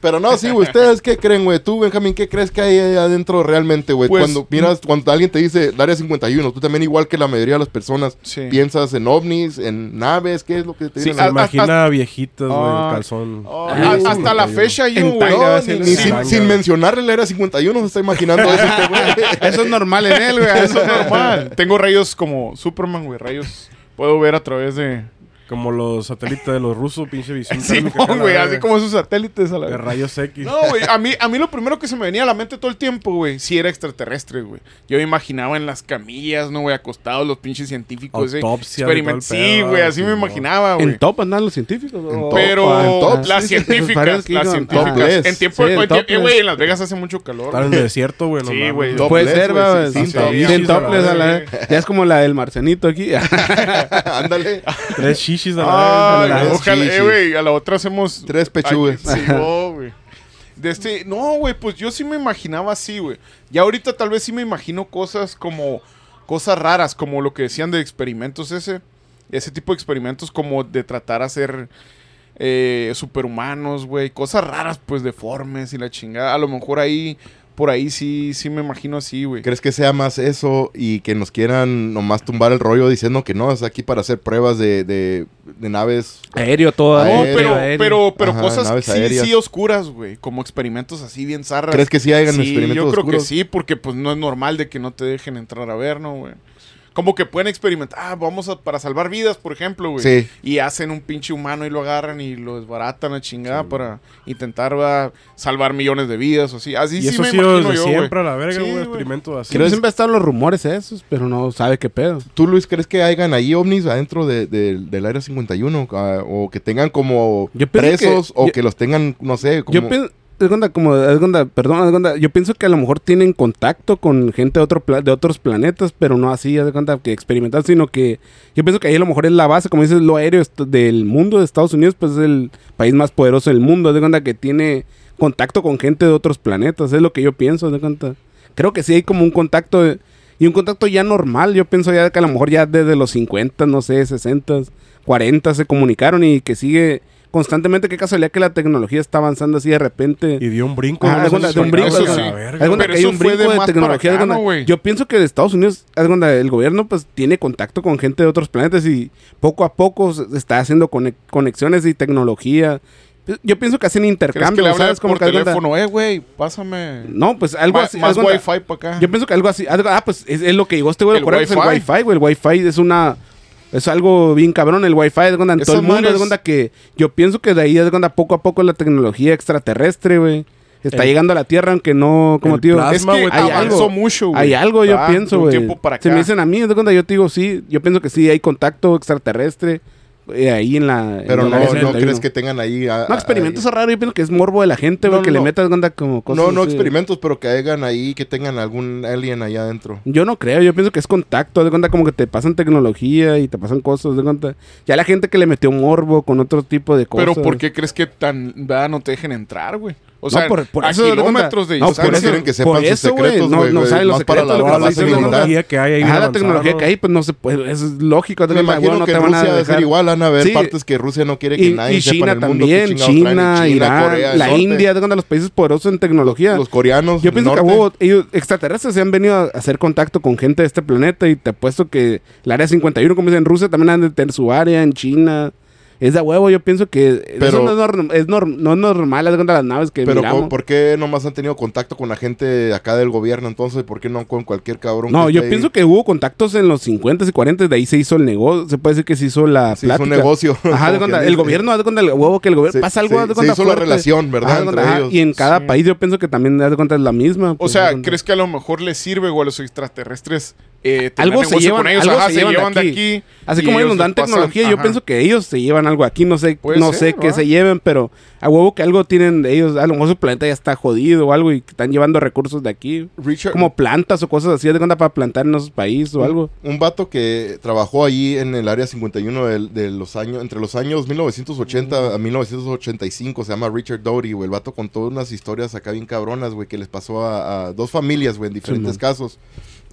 Pero no, sí, güey. ¿Ustedes qué creen, güey? Tú, Benjamín, ¿qué crees que hay ahí adentro realmente, güey? Pues, cuando miras, cuando alguien te dice el área 51, tú también, igual que la mayoría de las personas, Sí. piensas en ovnis, en naves, ¿qué es lo que te Sí, viene Se imagina viejitas, güey, Ah. calzón. Oh, sí, hasta la 51. fecha yo, güey. No, ni, ni sin, sin mencionarle el área 51, se está imaginando eso este (laughs) güey. Eso es normal en él, güey. Eso es normal. (laughs) Tengo rayos como Superman, güey. Rayos. Puedo ver a través de. Como los satélites de los rusos, pinche visión. (laughs) Sí, güey. Así como esos satélites a la De rayos X. No, güey, a mí, a mí lo primero que se me venía a la mente todo el tiempo, güey, sí era extraterrestre, güey. Yo me imaginaba en las camillas, ¿no, güey? Acostados los pinches científicos, de todo Sí, güey, así sí, me imaginaba, güey. En top andan los científicos. Top, Pero en top. las Sí, científicas, las (laughs) iban- científicas. En tiempo, Sí, en oye, eh, güey, en Las Vegas hace mucho calor. Están en güey. el desierto, güey. Sí, güey. Puede ser, güey, sin- topless. Ya es como la del marcenito aquí. (laughs) Ándale. Tres a la Tres ojalá, eh, güey, a la otra hacemos... Tres pechugas. Sí, (laughs) güey. De este, no, güey, pues yo sí me imaginaba así, güey. Ya ahorita tal vez sí me imagino cosas como cosas raras, como lo que decían de experimentos ese, ese tipo de experimentos como de tratar a hacer eh, superhumanos, güey, cosas raras, pues deformes y la chingada. A lo mejor ahí, por ahí sí, sí me imagino así, güey. ¿Crees que sea más eso y que nos quieran nomás tumbar el rollo diciendo que no, es aquí para hacer pruebas de, de, de naves? Aéreo todo. No, Aéreo, pero, aéreo. pero, pero Ajá, cosas sí, aéreas. sí oscuras, güey. Como experimentos así bien zarras. ¿Crees que sí hagan Sí, experimentos yo creo oscuros? que sí, porque pues no es normal de que no te dejen entrar a ver, ¿no, güey? Como que pueden experimentar, ah, vamos a, para salvar vidas, por ejemplo, güey. Sí. Y hacen un pinche humano y lo agarran y lo desbaratan a chingada para intentar va, salvar millones de vidas o así. Así Y sí eso me imagino desde yo, güey. siempre a la verga, Sí, güey. Experimentos así. Siempre, siempre están los rumores esos, pero no sabe qué pedo. ¿Tú, Luis, crees que hayan ahí ovnis adentro de- de- del Área 51? Ah, o que tengan como presos que- o yo- que los tengan, no sé, como... Yo cuenta, como, haz cuenta, perdón, haz cuenta, yo pienso que a lo mejor tienen contacto con gente de, otro de otros planetas, pero no así, de cuenta, que experimental, sino que yo pienso que ahí a lo mejor es la base, como dices, lo aéreo del mundo de Estados Unidos, pues es el país más poderoso del mundo, de cuenta que tiene contacto con gente de otros planetas, es lo que yo pienso, de cuenta. Creo que sí hay como un contacto, y un contacto ya normal, yo pienso ya que a lo mejor ya desde los 50, no sé, 60, 40 se comunicaron y que sigue constantemente, qué casualidad que la tecnología está avanzando así de repente. Y dio un brinco. Ajá, ¿no? de un brinco, eso sí. Pero que hay eso un brinco de tecnología. yo pienso que de Estados Unidos, el gobierno pues tiene contacto con gente de otros planetas y poco a poco se está haciendo conex- conexiones y tecnología. Yo pienso que hacen ¿Crees que intercambio, le ¿sabes? Como por cuenta- teléfono? Eh, güey, pásame... No, pues algo Ma- así. más cuenta- wifi para acá. yo pienso que algo así. algo- ah, pues es, es lo que llegó este güey. El ¿recuerdas? El Wi-Fi. Wi-Fi, güey. El Wi-Fi es una. Es algo bien cabrón. El Wi-Fi es cuando en todo el mundo. Es cuando que. Yo pienso que de ahí es cuando poco a poco la tecnología extraterrestre, güey. Está El- llegando a la Tierra, aunque no. Como plasma, es que güey, hay avanzó algo- mucho, güey. Hay algo, yo Ah, pienso, güey. tiempo para Si acá. me dicen a mí, es cuando yo te digo, sí. Yo pienso que sí hay contacto extraterrestre eh, ahí en la. en Pero no, área no 71. crees que tengan ahí... a- No, experimentos raros. Yo pienso que es morbo de la gente, güey. No, que le metas onda como cosas. No, no así. experimentos, pero que hagan ahí, que tengan algún alien allá adentro. Yo no creo, yo pienso que es contacto, de cuenta como que te pasan tecnología y te pasan cosas, de cuenta. Ya la gente que le metió morbo con otro tipo de cosas. Pero ¿por qué crees que tan ¿verdad? no te dejen entrar, güey? O sea, No, por- por a de kilómetros de No, Pues por distancia. eso- quieren que sepan por sus eso, güey, secretos, no- güey, no güey, saben los más para secretos, la es militar. tecnología que hay ahí. Ajá, la tecnología ¿no? que hay, pues no se puede, es lógico. Me imagino no que Rusia debe ser dejar- igual, van a haber Sí. partes que Rusia no quiere que Y, nadie y sepa China en el mundo también, China, y Irán, la India, de cuenta, los países poderosos en tecnología. los coreanos, Yo pienso que hubo, ellos extraterrestres se han venido a hacer contacto con gente de este planeta y te apuesto que el área 51, como dicen, en Rusia también han de tener su área, en China. Es de huevo. Yo pienso que Pero- eso no es, norm- es norm- no es normal, haz de cuenta las naves que Pero miramos. ¿por- ¿por qué nomás han tenido contacto con la gente acá del gobierno entonces? ¿Por qué no con cualquier cabrón? No, que yo ahí? pienso que hubo contactos en los 50 y 40, de ahí se hizo el negocio, se puede decir que se hizo la Se hizo un plática. negocio. Ajá, de cuenta, (laughs) el gobierno, haz de cuenta, el huevo que el gobierno Se- pasa algo, se- haz de se cuenta, hizo la relación, ¿verdad? Ajá, de entre cuenta, ajá, ellos. Y en cada Sí. país yo pienso que también, haz de cuenta, es la misma. O pues, sea. ¿crees que a lo mejor les sirve o a los extraterrestres eh, algo se llevan, con ellos? algo Ajá, se llevan de aquí. Así como ellos nos dan pasan- tecnología, yo pienso que ellos se llevan algo aquí, no sé, Puede no ser, sé qué se lleven, pero a huevo que algo tienen de ellos, a lo mejor su planeta ya está jodido o algo y están llevando recursos de aquí, Richard, como plantas o cosas así, de cuenta para plantar en esos países o algo. Un vato que trabajó allí en el área 51 de, de los años, entre los años 1980 a 1985, se llama Richard Doty, güey. El vato contó unas historias acá bien cabronas, güey, que les pasó a, a dos familias, güey, en diferentes casos,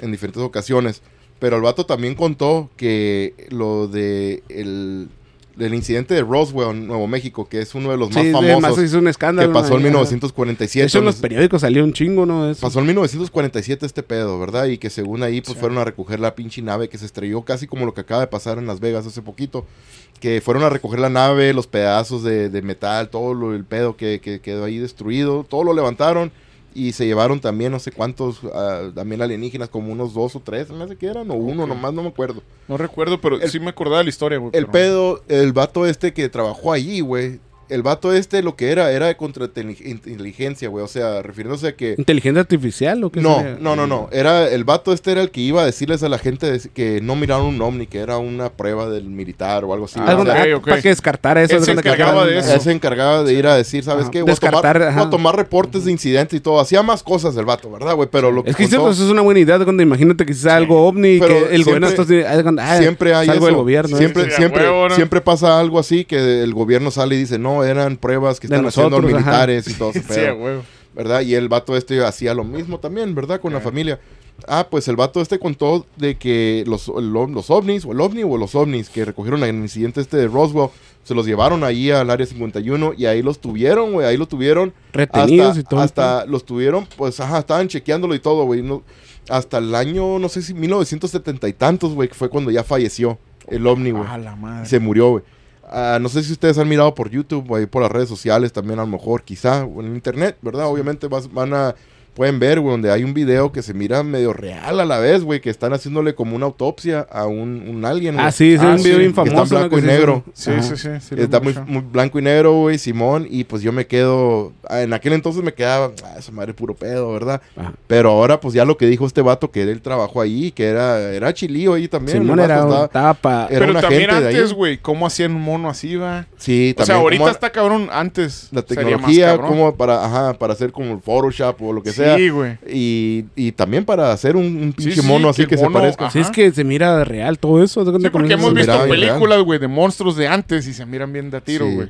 en diferentes ocasiones. Pero el vato también contó que lo de el, del incidente de Roswell, Nuevo México, que es uno de los más Sí, famosos, más hizo un que escándalo. pasó en ahí, ajá. 1947. Eso en los donde- periódicos salió un chingo, ¿no? Eso. Pasó en 1947 este pedo, ¿verdad? Y que según ahí pues Sí. fueron a recoger la pinche nave que se estrelló casi como lo que acaba de pasar en Las Vegas hace poquito. Que fueron a recoger la nave, los pedazos de, de metal, todo lo, el pedo que, que quedó ahí destruido, todo lo levantaron y se llevaron también no sé cuántos, ah, también alienígenas, como unos dos o tres, no sé qué eran, o uno nomás, no me acuerdo. No recuerdo, pero El- sí me acordaba la historia, güey. El pero- pedo, el vato este que trabajó allí, güey. El vato este lo que era, era de contrainteligencia, güey. O sea, refiriéndose a que... ¿Inteligencia artificial o qué No, sería? no, no, no. Era el vato este era el que iba a decirles a la gente de- que no miraron un ovni, que era una prueba del militar o algo así. Ah, Algo- ok, ah, ok. Para que descartara eso. Él se encargaba de eso. Él se encargaba de ir a decir, ¿sabes Ajá. qué? Voy a, tomar, Descartar, ajá. voy a tomar reportes de incidentes y todo. Hacía más cosas el vato, ¿verdad, güey? Pero lo que Es que contó- eso es una buena idea de cuando imagínate que sea algo ovni y que el gobierno siempre- está así, ah, siempre hay algo del gobierno. ¿eh? siempre, siempre, huevo, ¿no? siempre pasa algo así que el gobierno sale y dice, no, eran pruebas que están haciendo los ajá. militares y (laughs) todo ese Sí, güey. ¿verdad? Y el vato este hacía lo mismo también, ¿verdad? Con la familia. Ah, pues el vato este contó de que los, los ovnis, o el ovni o los ovnis que recogieron en el incidente este de Roswell, se los llevaron ahí al área 51 y ahí los tuvieron, güey, ahí lo tuvieron. Retenidos hasta, y todo. Hasta los tuvieron, pues, ajá, estaban chequeándolo y todo, güey. no- hasta el año, no sé si 1970 y tantos, güey, que fue cuando ya falleció el ovni, güey. A la madre. Se murió, güey. Ah, no sé si ustedes han mirado por YouTube o ahí por las redes sociales también, a lo mejor, quizá, o en internet, ¿verdad? Obviamente vas- van a. Pueden ver, güey, donde hay un video que se mira medio real a la vez, güey, que están haciéndole como una autopsia a un, un alien. Ah, güey. sí, es Ah, un sí, video bien está blanco y negro. Sí, sí, sí. Está muy, blanco y negro, güey, Simón. Y pues yo me quedo. ah, En aquel entonces me quedaba. Ah, esa madre puro pedo, ¿verdad? Ajá. Pero ahora, pues ya lo que dijo este vato, que él trabajó ahí, que era, era chilío ahí también. Simón era, estaba- estaba pa- era Pero también antes, güey, ¿cómo hacían un mono así, va? Sí, O sea, también. ahorita está cabrón, antes. La sería más tecnología, como para, ajá, para hacer como el Photoshop o lo que sea. Sí, güey. Y, y también para hacer un, un pinche sí, mono así que se parezca. ajá. Sí, es que se mira real todo eso. Sí, porque hemos visto películas, güey, de monstruos de antes y se miran bien de a tiro, Sí. güey.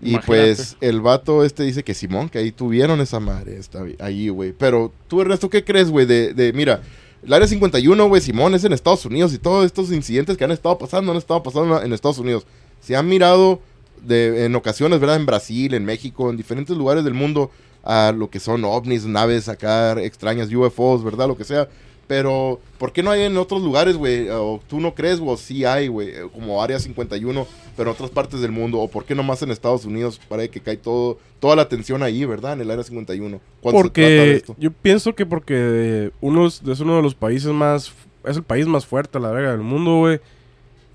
Y Imagínate. pues el vato este dice que Simón, que ahí tuvieron esa madre está ahí, güey. Pero tú, Ernesto, ¿qué crees, güey? De, de, mira, el área 51, güey, Simón es en Estados Unidos y todos estos incidentes que han estado pasando han estado pasando en Estados Unidos. Se han mirado de, en ocasiones, ¿verdad? En Brasil, en México, en diferentes lugares del mundo a lo que son ovnis, naves acá extrañas, UFOs, ¿verdad? Lo que sea. Pero, ¿por qué no hay en otros lugares, güey? O tú no crees, o sí hay, güey, eh, como Área 51, pero en otras partes del mundo. ¿O por qué nomás en Estados Unidos para que cae todo, toda la atención ahí, ¿verdad? En el Área 51. cuando se trata de Porque esto. yo pienso que porque uno es, es uno de los países más... Es el país más fuerte, a la verga, del mundo, güey.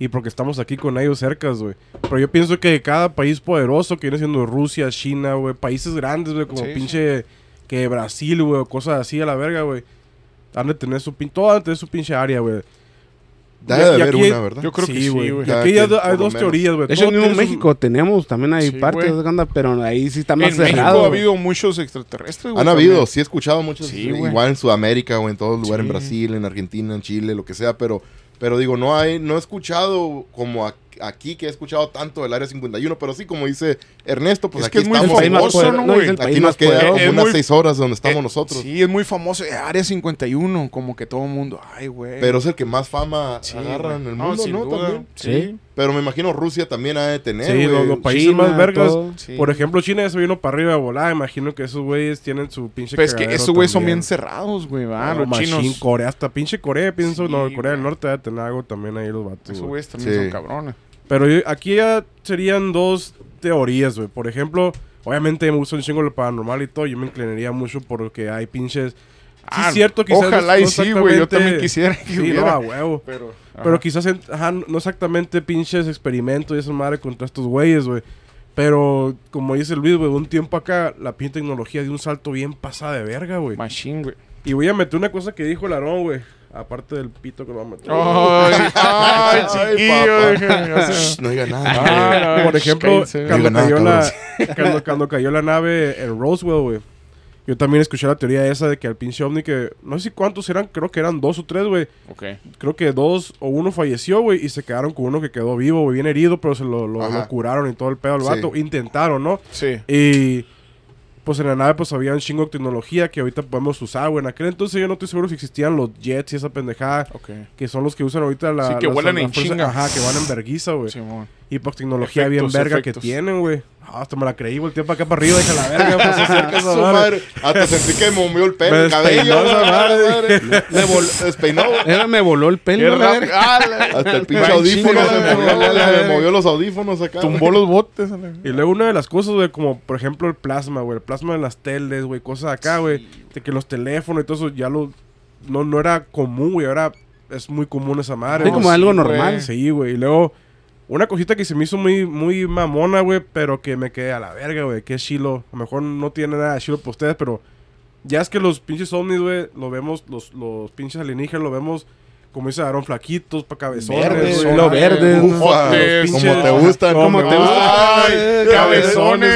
Y porque estamos aquí con ellos cercas, güey. Pero yo pienso que cada país poderoso, que viene siendo Rusia, China, güey. Países grandes, güey, como Sí, pinche... Que Brasil, güey, o cosas así a la verga, güey. Han de tener su, pin todo han de tener su pinche área, güey. Debe y de haber una, ¿verdad? Yo creo que sí, güey. Aquí hay, hay dos menos. teorías, güey. De hecho, en México tenemos, también hay Sí, partes, onda, pero ahí sí está más En cerrado. México ha habido muchos extraterrestres, güey. Han también. habido, sí he escuchado muchos, Sí, igual en Sudamérica o en todo lugar, en Sí. Brasil, en Argentina, en Chile, lo que sea, pero, pero digo, no hay, no he escuchado como a- aquí que he escuchado tanto del Área 51, pero sí, como dice Ernesto, pues Es aquí que es muy El estamos. famoso, ¿no, güey? Aquí nos más queda poderoso. Es unas muy- seis horas donde estamos Eh, nosotros. Sí, es muy famoso. eh, Área 51, como que todo el mundo. Ay, güey. Pero es el que más fama Sí, agarra en el mundo, ¿no? duda. También. Sí. Pero me imagino Rusia también ha de tener, Sí, güey. los, los países China, más vergas. todo. Sí. Por ejemplo, China ya se vino para arriba a volar. Imagino que esos güeyes tienen su pinche. Pues es que esos güeyes son bien cerrados, güey, va. No, los chinos. Corea, hasta pinche Corea, pienso. Sí, no, Corea del. Norte debe tener algo también ahí los vatos. Esos güey. güeyes también Sí. son cabrones. Pero yo- aquí ya serían dos teorías, güey. Por ejemplo, obviamente me gusta un chingo lo paranormal y todo. Yo me inclinaría mucho por que hay pinches. Sí, Ah, es cierto, quizás. ojalá no- y no sí, güey, yo también quisiera que Sí, no, hubiera. a huevo. Pero, Pero quizás, en- ajá, no exactamente pinches experimentos y esa madre contra estos güeyes, güey. Pero, como dice Luis, güey, un tiempo acá, la pinche tecnología dio un salto bien pasada de verga, güey. Machine, güey. Y voy a meter una cosa que dijo el Aarón, güey. Aparte del pito que lo va a meter. Ay, (laughs) ay, chiquillo. hacer- Shh, no diga nada. Ah, no, Por ejemplo, cuando nada, cayó, la, (laughs) cuando, cuando cayó la nave en Roswell, güey. Yo también escuché la teoría esa de que al pinche ovni que... No sé si cuántos eran, creo que eran dos o tres, güey. Ok. Creo que dos o uno falleció, güey, y se quedaron con uno que quedó vivo, güey, bien herido, pero se lo, lo- Ajá. lo curaron y todo el pedo al Sí. vato. Intentaron, ¿no? Sí. Y pues en la nave pues había un chingo de tecnología que ahorita podemos usar, güey. En aquel entonces yo no estoy seguro si existían los jets y esa pendejada, Ok. que son los que usan ahorita la... Sí, que vuelan las en chinga. Ajá, que van en verguiza, güey. Simón. Y pues tecnología bien verga efectos. que tienen, güey. Ah, hasta me la creí, volteé para acá para arriba, dije la verga, pues acerca (laughs) esa madre. madre. Hasta sentí que me movió el pelo, Me el cabello. esa madre. Me vol- despeinó. Era, me voló el pelo, la verga. Ah, la- Hasta el pinche audífono se la movió, me movió los audífonos acá. Tumbó los (laughs) botes. Y luego una de las cosas, güey, como por ejemplo el plasma, güey. El plasma de las teles, güey, cosas acá, güey. De que los teléfonos y todo eso ya lo... No, no era común, güey. Ahora es muy común esa madre. ¿no? como algo normal. Sí, güey. Y luego, una cosita que se me hizo muy, muy mamona, güey, pero que me quedé a la verga, güey, que es Shiloh. A lo mejor no tiene nada de Shiloh para ustedes, pero ya es que los pinches ovnis, güey, lo vemos, los, los pinches alienígenas, lo vemos, como dice Aaron, flaquitos, pa' cabezones, Verdes, güey. lo verde, Ufa, Ufotes, los Como te gustan. Como te gustan. Ay, cabezones.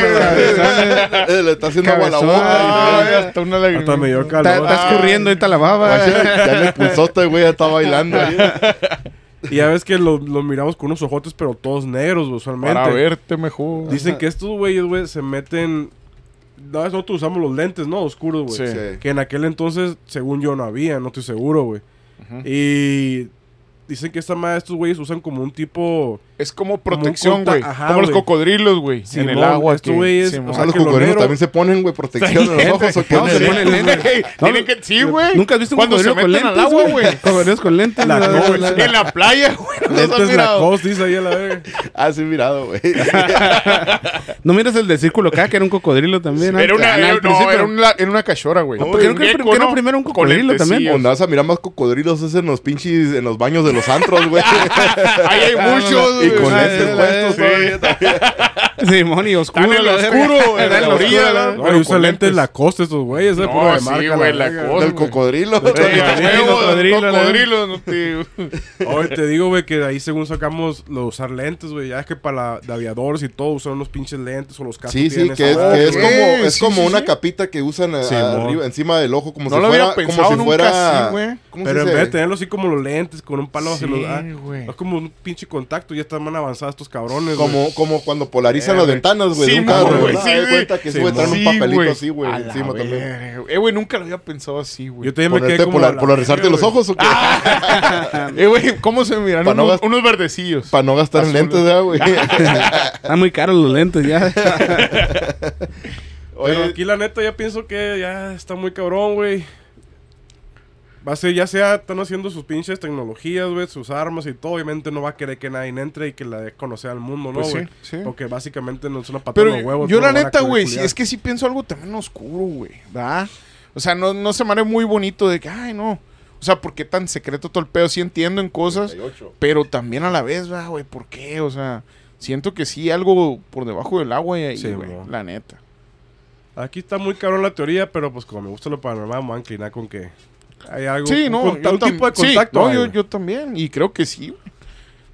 Eh, Le está haciendo agua a la boca. Ay, hasta una lágrima. Hasta me dio calor. está escurriendo ahorita la baba. Ya le pulsó este güey, ya está bailando. (laughs) Y ya ves que lo, lo miramos con unos ojotes, pero todos negros, güey, usualmente. Para verte mejor. Dicen que estos güeyes, güey, se meten... No, nosotros usamos los lentes, ¿no? Oscuros, güey. Sí. Sí. Que en aquel entonces, según yo, no había, no estoy seguro, güey. Y dicen que esta madre, estos güeyes usan como un tipo... Es como protección, güey. ajá, Como los cocodrilos, güey. en el Simón, agua. estos que- güeyes, Simón. o Ah, sea, los que lo cocodrilos negro- también se ponen, güey, protección en los ojos. No, se ponen lentes. Güey, Tienen que... Sí, güey. ¿Nunca has visto un Cuando se cocodrilo con meten lentes, al agua, güey. Cocodrilos con lentes. La ¿no? cola, La- la- En la playa, güey. ¿No los has Lentes mirado? Lacoste, dice ahí a la verga. (laughs) Ah, sí, mirado, güey. (laughs) No miras el del círculo acá, que era un cocodrilo también. Era antes. una, Ah, no, era, no, era una, era una cachora, güey. ¿por qué no- qué gecko, no primero un cocodrilo también? Cuando vas a mirar más cocodrilos es en los pinches, en los baños de los antros, güey. (laughs) Ahí hay muchos, y güey. con lentes sí, puestos sí. todavía también. (laughs) Simón y oscuro. Están en lo oscuro, en (laughs) la orilla. la- la- No, usan lentes Lacoste estos güeyes, eh, puro No, de sí, marca. güey, la la verga. cosa. Del cocodrilo. Cocodrilo, no te- Oye, te digo, güey, que de ahí según sacamos lo de usar lentes, güey. Ya es que para de aviadores y todo usan unos pinches lentes o los cascos Sí, sí, que es, como, es como una capita que usan arriba, encima del ojo, como No si lo fuera, hubiera como pensado si nunca fuera, así, güey. ¿Cómo Pero se en vez de tenerlo así como los lentes, con un palo, se los da. Sí. Es como un pinche contacto, ya están más avanzados estos cabrones. Como, como cuando polarizan Eh, las ventanas, güey, Sí, de un carro, güey, ¿verdad? sí, cuenta que Sí, sí, traen Sí, un papelito güey. así, güey, también. Eh, güey, nunca lo había pensado así, güey. Yo también me quedé como... polarizarte los ojos o qué? (laughs) Eh, güey, ¿cómo se miran? No Unos, verdecillos. Para no gastar en lentes, ¿verdad, güey? (laughs) Están muy caros los lentes ya. (laughs) Pero aquí la neta ya pienso que ya está muy cabrón, güey. Va a ser, ya sea, están haciendo sus pinches tecnologías, güey, sus armas y todo. Obviamente no va a querer que nadie entre y que la conocer al mundo, ¿no, Pues sí, sí. Porque básicamente no es una patada los huevos. yo la neta, güey, culiar. es que sí pienso algo también oscuro, güey, ¿verdad? O sea, no, no se me muy bonito de que, ay, no. O sea, ¿por qué tan secreto todo el pedo? Sí entiendo en cosas, 38. pero también a la vez, va, güey, ¿por qué? O sea, siento que sí algo por debajo del agua y ahí, Sí, güey, la neta. Aquí está muy cabrón la teoría, pero pues como me gusta lo paranormal, me voy a inclinar con que hay algo. Sí, no, yo un tam- tipo de sí, contacto. no, yo, yo también, y creo que sí, güey.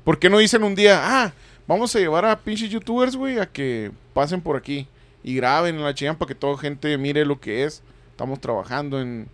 ¿Por qué no dicen un día, ah, vamos a llevar a pinches youtubers, güey, a que pasen por aquí y graben en la chingada para que toda gente mire lo que es? Estamos trabajando en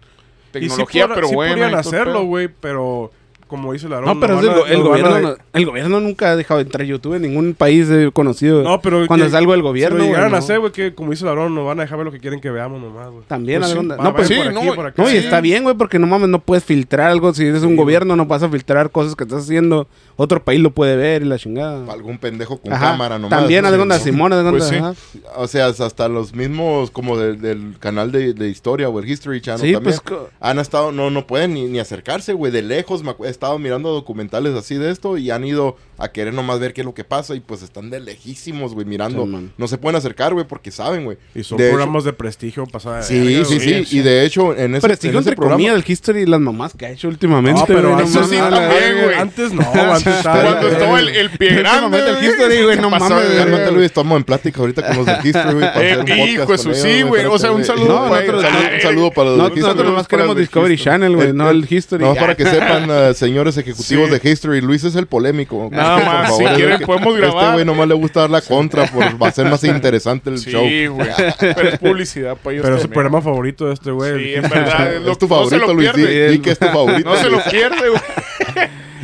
Y sí tecnología, pero sí bueno. podrían hacerlo, güey, pero como dice la No, pero es el, go- el gobierno, no- el gobierno nunca ha dejado de entrar YouTube en ningún país eh, conocido. No, pero Cuando que- es algo del Si gobierno, lo güey, llegaran a no. hacer, güey, que como dice la nos van a dejar ver lo que quieren que veamos nomás, güey. También, Pues sí, alguna- Va- no, pues, sí, por aquí, no, por acá. no, y Sí. está bien, güey, porque no mames, no puedes filtrar algo. Si eres un Sí, gobierno, no vas a filtrar cosas que estás haciendo. Otro país lo puede ver y la chingada. Algún pendejo con Ajá. cámara nomás. También, Sí, cuenta, ¿no? Simón, de Pues cuenta, sí. ajá. O sea, hasta los mismos, como del, del canal de, de historia o el History Channel Sí, también. pues, Han estado, no, no pueden ni, ni acercarse, güey. De lejos me estado mirando documentales así de esto y han ido a querer nomás ver qué es lo que pasa y pues están de lejísimos, güey, mirando. Sí, man. no se pueden acercar, güey, porque saben, güey. Y son De hecho- programas de prestigio pasada de Sí, verga, sí, güey. sí, Y de hecho, en ese, Prestigio en ese entre programa... comillas del History y las mamás que ha hecho últimamente. No, pero güey, antes mames, sí la también, güey. Antes no, antes (laughs) estaba... Cuando estaba el, el pie grande. Últimamente el güey. History, güey, ¿Qué no mames? Realmente, Luis, estamos en plática ahorita con los del History, güey, para Eh, hacer un podcast hijo de con su, ellos, sí, güey. O sea, un saludo, No, güey. Un saludo, un para los No, del History. nosotros nomás queremos del Discovery. Channel, güey, no el History. No, para que sepan, eh, señores ejecutivos Sí. de History, Luis es el polémico. Nada (laughs) Por más, favor, si es quieren podemos Este grabar. güey nomás le gusta dar la contra por va a ser más interesante el Sí, show. güey. (laughs) Pero es publicidad para ellos Pero es su programa favorito de este güey. Sí, en verdad. Es (laughs) lo- tu favorito, Luis. Di, que es tu favorito. No se lo pierde, güey.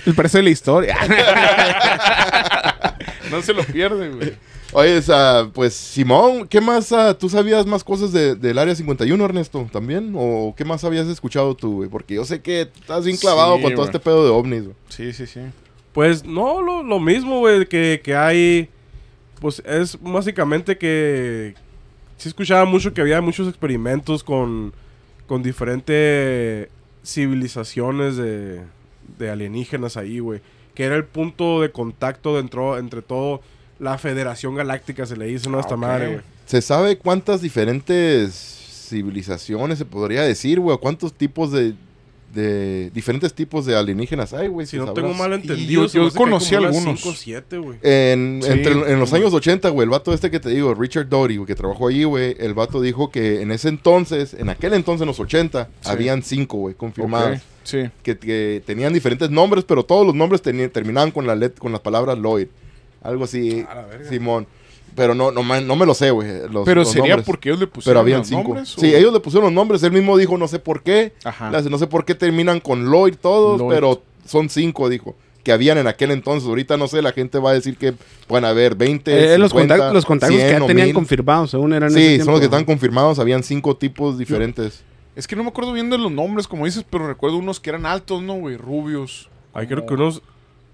El precio de la historia. No se lo pierde, güey. Oye, esa, pues Simón, ¿qué más? ah, ¿Tú sabías más cosas de- del Área 51, Ernesto, también? ¿O qué más habías escuchado tú, güey? Porque yo sé que estás bien clavado Sí, con todo este pedo de ovnis, güey. Sí, sí, sí. Pues no, lo, lo mismo, güey, que, que hay. Pues es básicamente que. Sí, escuchaba mucho que había muchos experimentos con, con diferentes civilizaciones de, de alienígenas ahí, güey. Que era el punto de contacto dentro, entre todo la Federación Galáctica, se le dice, ¿no? a esta ok. madre, güey. ¿Se sabe cuántas diferentes civilizaciones se podría decir, güey? ¿O ¿Cuántos tipos de, de diferentes tipos de alienígenas hay, güey? Si ¿Sí no sabrás? tengo mal entendido, yo conocí algunos. En, Sí. entre- en los años 80, güey, el vato este que te digo, Richard Doty, que trabajó allí, güey, el vato dijo que en ese entonces, en aquel entonces, en los 80, Sí. habían cinco, güey, confirmadas. Ok, Sí. Que, que tenían diferentes nombres, pero todos los nombres terminaban con, la let- con las palabras Lloyd. Algo así, la verga. Pero no, no, no me lo sé, güey. los- Pero los sería nombres. porque ellos le Pero pusieron habían los cinco. nombres. Sí, ellos le pusieron los nombres. Él mismo dijo, no sé por qué. Ajá. No sé por qué terminan con Lloyd todos, Lloyd. pero son cinco, dijo. Que habían en aquel entonces. Ahorita no sé, la gente va a decir que pueden haber 20. Eh, los 50, contactos, los contactos 100 que ya tenían 1000. confirmados, según eran Sí, ese son los que están confirmados. Habían cinco tipos diferentes. Es que no me acuerdo bien de los nombres, como dices, pero recuerdo unos que eran altos, ¿no, güey? Rubios. Hay creo que unos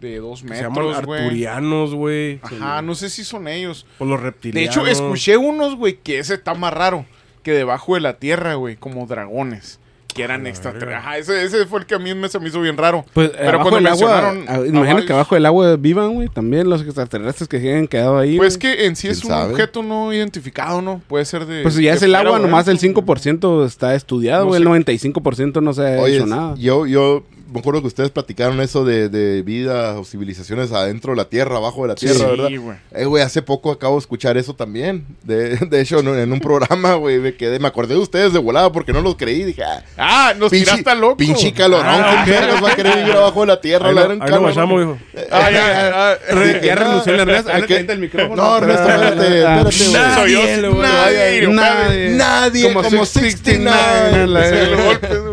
De dos que se llaman metros, güey. arturianos, güey. Ajá, no sé si son ellos. Por los De reptilianos. hecho, escuché unos, güey, que ese está más raro. Que debajo de la tierra, güey, como dragones. Que eran extraterrestres. Ajá, ese, ese fue el que a mí me, se me hizo bien raro. Pues Pero abajo cuando del agua, mencionaron ah, a imagino varios- que abajo del agua vivan, güey, también los extraterrestres que se hayan quedado ahí. Pues que en sí ¿Quién es un sabe? objeto no identificado, ¿no? Puede ser de. Pues si ya de es el agua, nomás el 5% está estudiado, No güey, sé. el 95% no se ha Oye, hecho nada. yo, yo me acuerdo que ustedes platicaron eso de, de vida o civilizaciones adentro de la tierra, abajo de la tierra, Sí, ¿verdad? güey. Eh, güey, hace poco acabo de escuchar eso también. De, (laughs) de hecho, en, en un programa, güey, me quedé, me acordé de ustedes de volada porque no los creí. Dije, ah, Ah, nos pinche, tiraste loco. pinche calorón, Ah, ¿quién ok, vergas va a querer vivir abajo de la tierra? Ahí la lo, ahí lo guachamos, dijo. Ah, ya, no, renunció el Ernesto. hay Ah, que- calienta el micrófono. No, Ernesto, espérate, Ah, espérate, Soy yo, nadie, nadie. Nadie como, Como 69. 69, la- Se lo golpe, güey.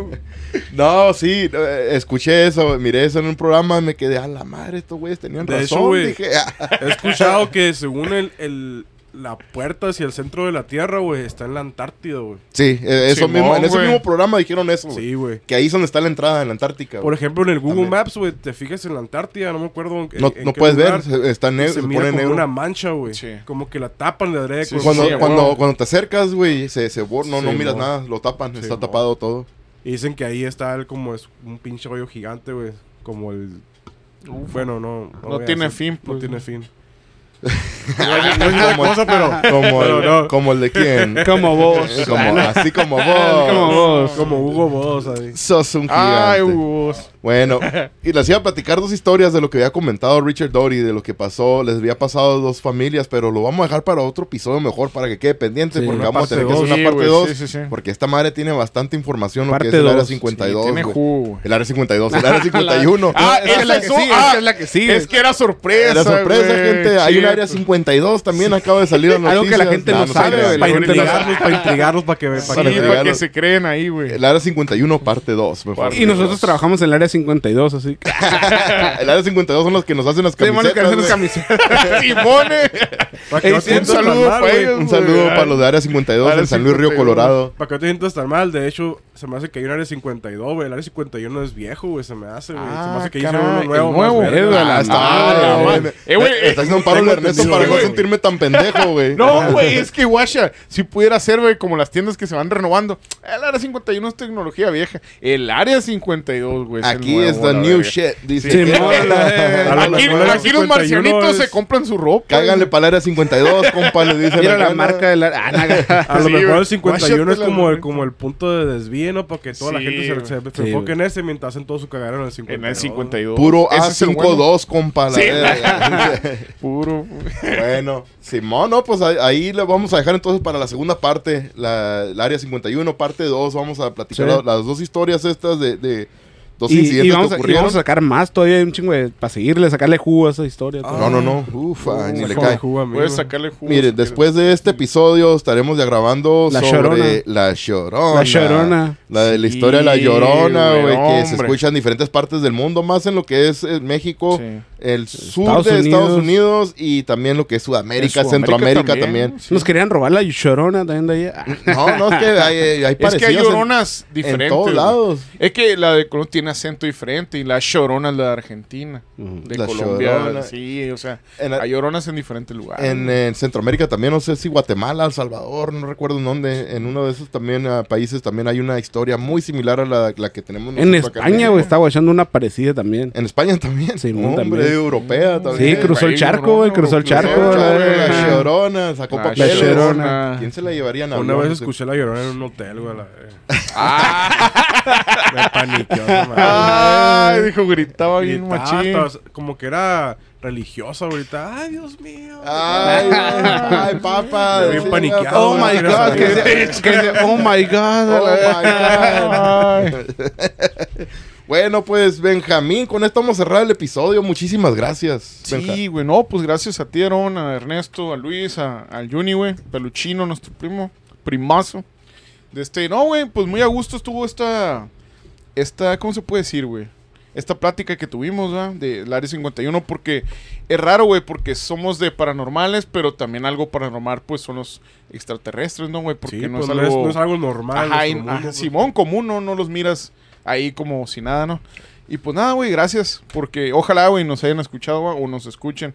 No, sí, eh, escuché eso, miré eso en un programa y me quedé, a la madre, estos güeyes tenían De razón. Dije, ah, He escuchado que según el, el- la puerta hacia el centro de la Tierra, güey, está en la Antártida, güey. sí, eh, eso Simón, mismo, en ese mismo programa dijeron eso. Sí, güey. Que ahí es donde está la entrada en la Antártica. Por ejemplo, en el Google También. Maps, güey, te fijas en la Antártida, no me acuerdo en, no en no qué puedes lugar, ver, se- está negro, se se, mira pone como negro. una mancha, güey. Sí. Como que la tapan de adrede. Sí, Cuando, Sí, cuando, cuando te acercas, güey, se, se bor- no, no miras nada, lo tapan, está tapado todo. Y dicen que ahí está el como es un pinche hoyo gigante, güey. Como el... Bueno, no... No tiene decir- fin, No pues. tiene fin. (laughs) como, cosa, pero... como, el, no. como el de quién. (laughs) Como vos. Como, así como (laughs) vos. Como vos. Como Hugo Boss, ahí. Sos un gigante. Ay, Hugo. Bueno, (laughs) y les iba a platicar dos historias de lo que había comentado Richard Dory, de lo que pasó, les había pasado a dos familias, pero lo vamos a dejar para otro episodio mejor, para que quede pendiente, Sí, porque vamos a parte tener que hacer dos. una Sí, parte güey, 2, sí, sí, sí. porque esta madre tiene bastante información, lo que Parte es el área dos. 52. Tiene güey. jugo. El área 52, el área (laughs) 51. Ah, es la que sigue, ah, es la que sigue. Es que era sorpresa. Era sorpresa, güey. gente. Hay un área 52 también, acaba de salir la Algo que la gente Nah, no sabe, crean. güey, la Para intrigarlos, para intrigarlos, para que... Para que se creen ahí, güey. El área 51, parte 2. mejor. Y nosotros trabajamos en el área 52, así que... (laughs) el área 52 son los que nos hacen las camisetas. hacer las camisetas. (laughs) Simone. Que Ey, no sí, un saludo mal, para ellos. Un saludo para los de área 52 Área en San Luis Río 52. Colorado. Para que no te sientas tan mal. De hecho, se me hace que hay un área 52, güey. El área 51 es viejo, güey. Se me hace, güey. se me Ah, hace que hicieron uno nuevo. nuevo. más verga. La Ah, está güey. Eh, güey, Eh, está haciendo un paro el Ernesto para no güey. sentirme tan pendejo, güey. No, (laughs) güey, es que guacha, si pudiera ser, güey, como las tiendas que se van renovando. El área 51 es tecnología vieja. El área 52, güey. Aquí es the la new shit. Dice. Aquí, los 51 marcianitos se compran su ropa. Cáganle para el área 52, (laughs) compa, le dicen. Mira la marca de la. Ah. (laughs) A lo mejor el 51 es como el punto de desvío, ¿no? Para que toda la Sí, gente se, se, se Sí, enfoque en ese mientras hacen todo su cagadero en el 52. En el 52. Puro Ese es el bueno. A52, compa. la Sí. verga. (laughs) Puro. bueno, Simón, no, pues ahí, ahí le vamos a dejar entonces para la segunda parte, la, el área 51, parte 2. Vamos a platicar Sí. la- las dos historias estas de, de dos Y, incidentes y vamos que a, y ocurrieron. vamos a sacar más todavía. Un chingo de. Para seguirle, sacarle jugo a esa historia. Ah. No, no, no. Ufa, ni le cae. jugo Puedes sacarle jugo. Mire, si después de este episodio estaremos ya grabando La sobre Llorona. la Llorona. La Llorona. La de la historia de la Sí, Llorona, güey, que se escucha en diferentes partes del mundo, más en lo que es eh, México, quieres. El sur Estados de Estados Unidos. Y también lo que es Sudamérica, En Centroamérica también. también. Sí. Nos querían robar la llorona también de allá. (laughs) No, no, es que hay, hay (laughs) Es que hay en- lloronas en, diferentes. todos güey. lados. Es que la de Colombia tiene acento diferente y la llorona es la de Argentina. Ujú. De La Colombia, Llorona. sí, o sea, En, hay lloronas en diferentes lugares. en, eh, Centroamérica también, no sé si Guatemala, El Salvador, no recuerdo en dónde, en uno de esos también ah, países también hay una historia muy similar a la, la que tenemos En España, güey, estaba echando una parecida también. En España también. Sí, Hombre, también. Europea también. Sí, cruzó el charco, güey, cruzó el charco. Llorona, la la, llorona, sacó La papeles. Llorona. ¿Quién se la llevaría en Una vez escuché la llorona en un hotel, güey. la- Ah, (laughs) Me paniqueó ay, dijo, gritaba bien machín. como que era religiosa ahorita. Ay, Dios mío. Ay, ay, papá. Bien Sí, paniqueado, Oh papá. my god, que que oh my god. (laughs) a la Oh my God. (laughs) Bueno, pues Benjamín, con esto vamos a cerrar el episodio. Muchísimas gracias. Benja. Sí, güey, no, pues gracias a ti, Aaron, a Ernesto, a Luis, a, al Juni, güey, Peluchino, nuestro primo, primazo. De este, no, güey, pues muy a gusto estuvo esta, esta, ¿cómo se puede decir, güey? Esta plática que tuvimos, ¿verdad? Del Área 51, porque es raro, güey, porque somos de paranormales, pero también algo paranormal, pues son los extraterrestres, ¿no, güey? Porque Sí, no, pues es no, algo... es, no es algo normal. Ajá, y- ajá, pues. Simón, común, no, no los miras ahí como si nada, ¿no? Y pues nada, güey, gracias. Porque ojalá, güey, nos hayan escuchado güey, o nos escuchen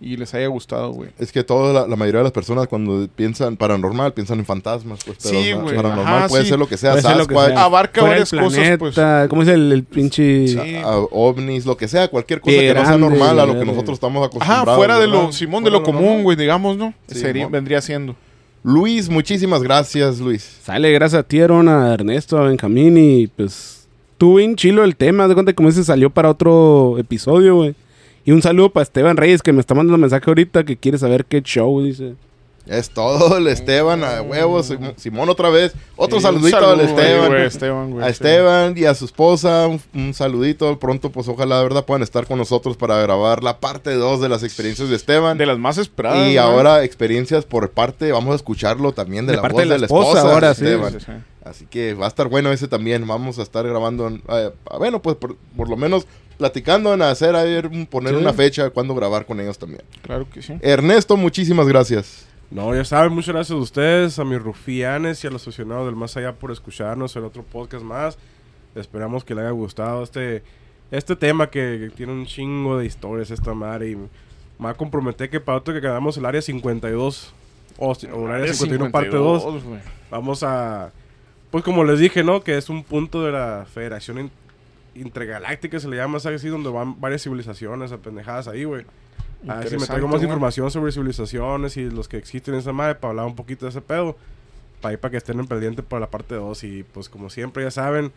y les haya gustado, güey. Es que toda la, la mayoría de las personas cuando piensan paranormal piensan en fantasmas. Pues, pero Sí, güey. Paranormal Ajá, puede sí. ser lo que sea. Ser lo que Sasquatch, sea. Abarca Fuera varias cosas, planeta, pues. ¿Cómo es el, el pinche. Sí. a- a ovnis, lo que sea, cualquier cosa Qué que no sea normal a lo que nosotros estamos acostumbrados. Ajá, fuera de ¿verdad? lo, Simón, de lo Fuera de lo común, güey, digamos, ¿no? Sí, Sería, vendría siendo. Luis, muchísimas gracias, Luis. Sale, gracias a ti, Aaron, a Ernesto, a Benjamín y pues. Tú bien chilo el tema. De cuenta como ese salió para otro episodio, güey. Y un saludo para Esteban Reyes que me está mandando mensaje ahorita que quiere saber qué show, dice. Es todo, (laughs) el Esteban, a huevos, Simón- otra vez. Otro Sí, saludito saludo al Esteban. güey, Esteban, güey, a sí. Esteban y a su esposa, un, un saludito. Pronto, pues ojalá, de verdad, puedan estar con nosotros para grabar la parte 2 de las experiencias de Esteban. De las más esperadas. y ahora experiencias por parte, vamos a escucharlo también de, De la parte voz de la de la esposa, esposa, ahora de. Esteban. Sí, sí, sí. Así que va a estar bueno ese también. Vamos a estar grabando, eh, bueno, pues por, por lo menos platicando en hacer, a ver, poner Sí. una fecha cuándo grabar con ellos también. Claro que sí. Ernesto, muchísimas gracias. No, ya saben, muchas gracias a ustedes, a mis rufianes y a los aficionados del Más Allá por escucharnos en otro podcast más. Esperamos que les haya gustado este, este tema que, que tiene un chingo de historias esta madre. Y me va a comprometer que para otro que quedamos el área 52 o, o el área 51 parte 2, güey. vamos a... Pues como les dije, ¿no? Que es un punto de la Federación in- Intergaláctica, se le llama así, donde van varias civilizaciones apendejadas ahí, güey. A ver si me traigo más güey. información sobre civilizaciones y los que existen en esa madre para hablar un poquito de ese pedo. Para ir para que estén en pendiente para la parte 2. Y pues como siempre ya saben,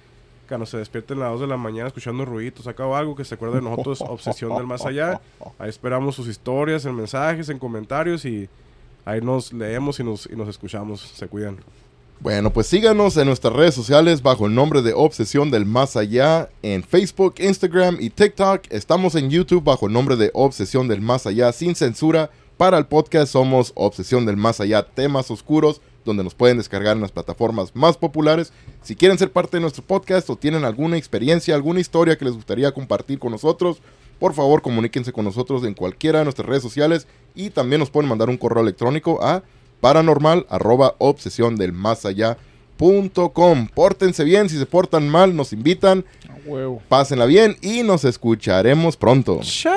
cuando se despierten a las 2 de la mañana escuchando ruiditos acá o algo, que se acuerden de nosotros, (laughs) Obsesión del Más Allá. Ahí esperamos sus historias en mensajes, en comentarios y ahí nos leemos y nos, y nos escuchamos. Se cuidan. Bueno, pues síganos en nuestras redes sociales bajo el nombre de Obsesión del Más Allá en Facebook, Instagram y TikTok. Estamos en YouTube bajo el nombre de Obsesión del Más Allá sin censura. Para el podcast somos Obsesión del Más Allá, temas oscuros, donde nos pueden descargar en las plataformas más populares. Si quieren ser parte de nuestro podcast o tienen alguna experiencia, alguna historia que les gustaría compartir con nosotros, por favor comuníquense con nosotros en cualquiera de nuestras redes sociales y también nos pueden mandar un correo electrónico a paranormal arroba obsesión del más allá punto com. Pórtense bien, si se portan mal, nos invitan, A huevo. pásenla bien y nos escucharemos pronto. Chao.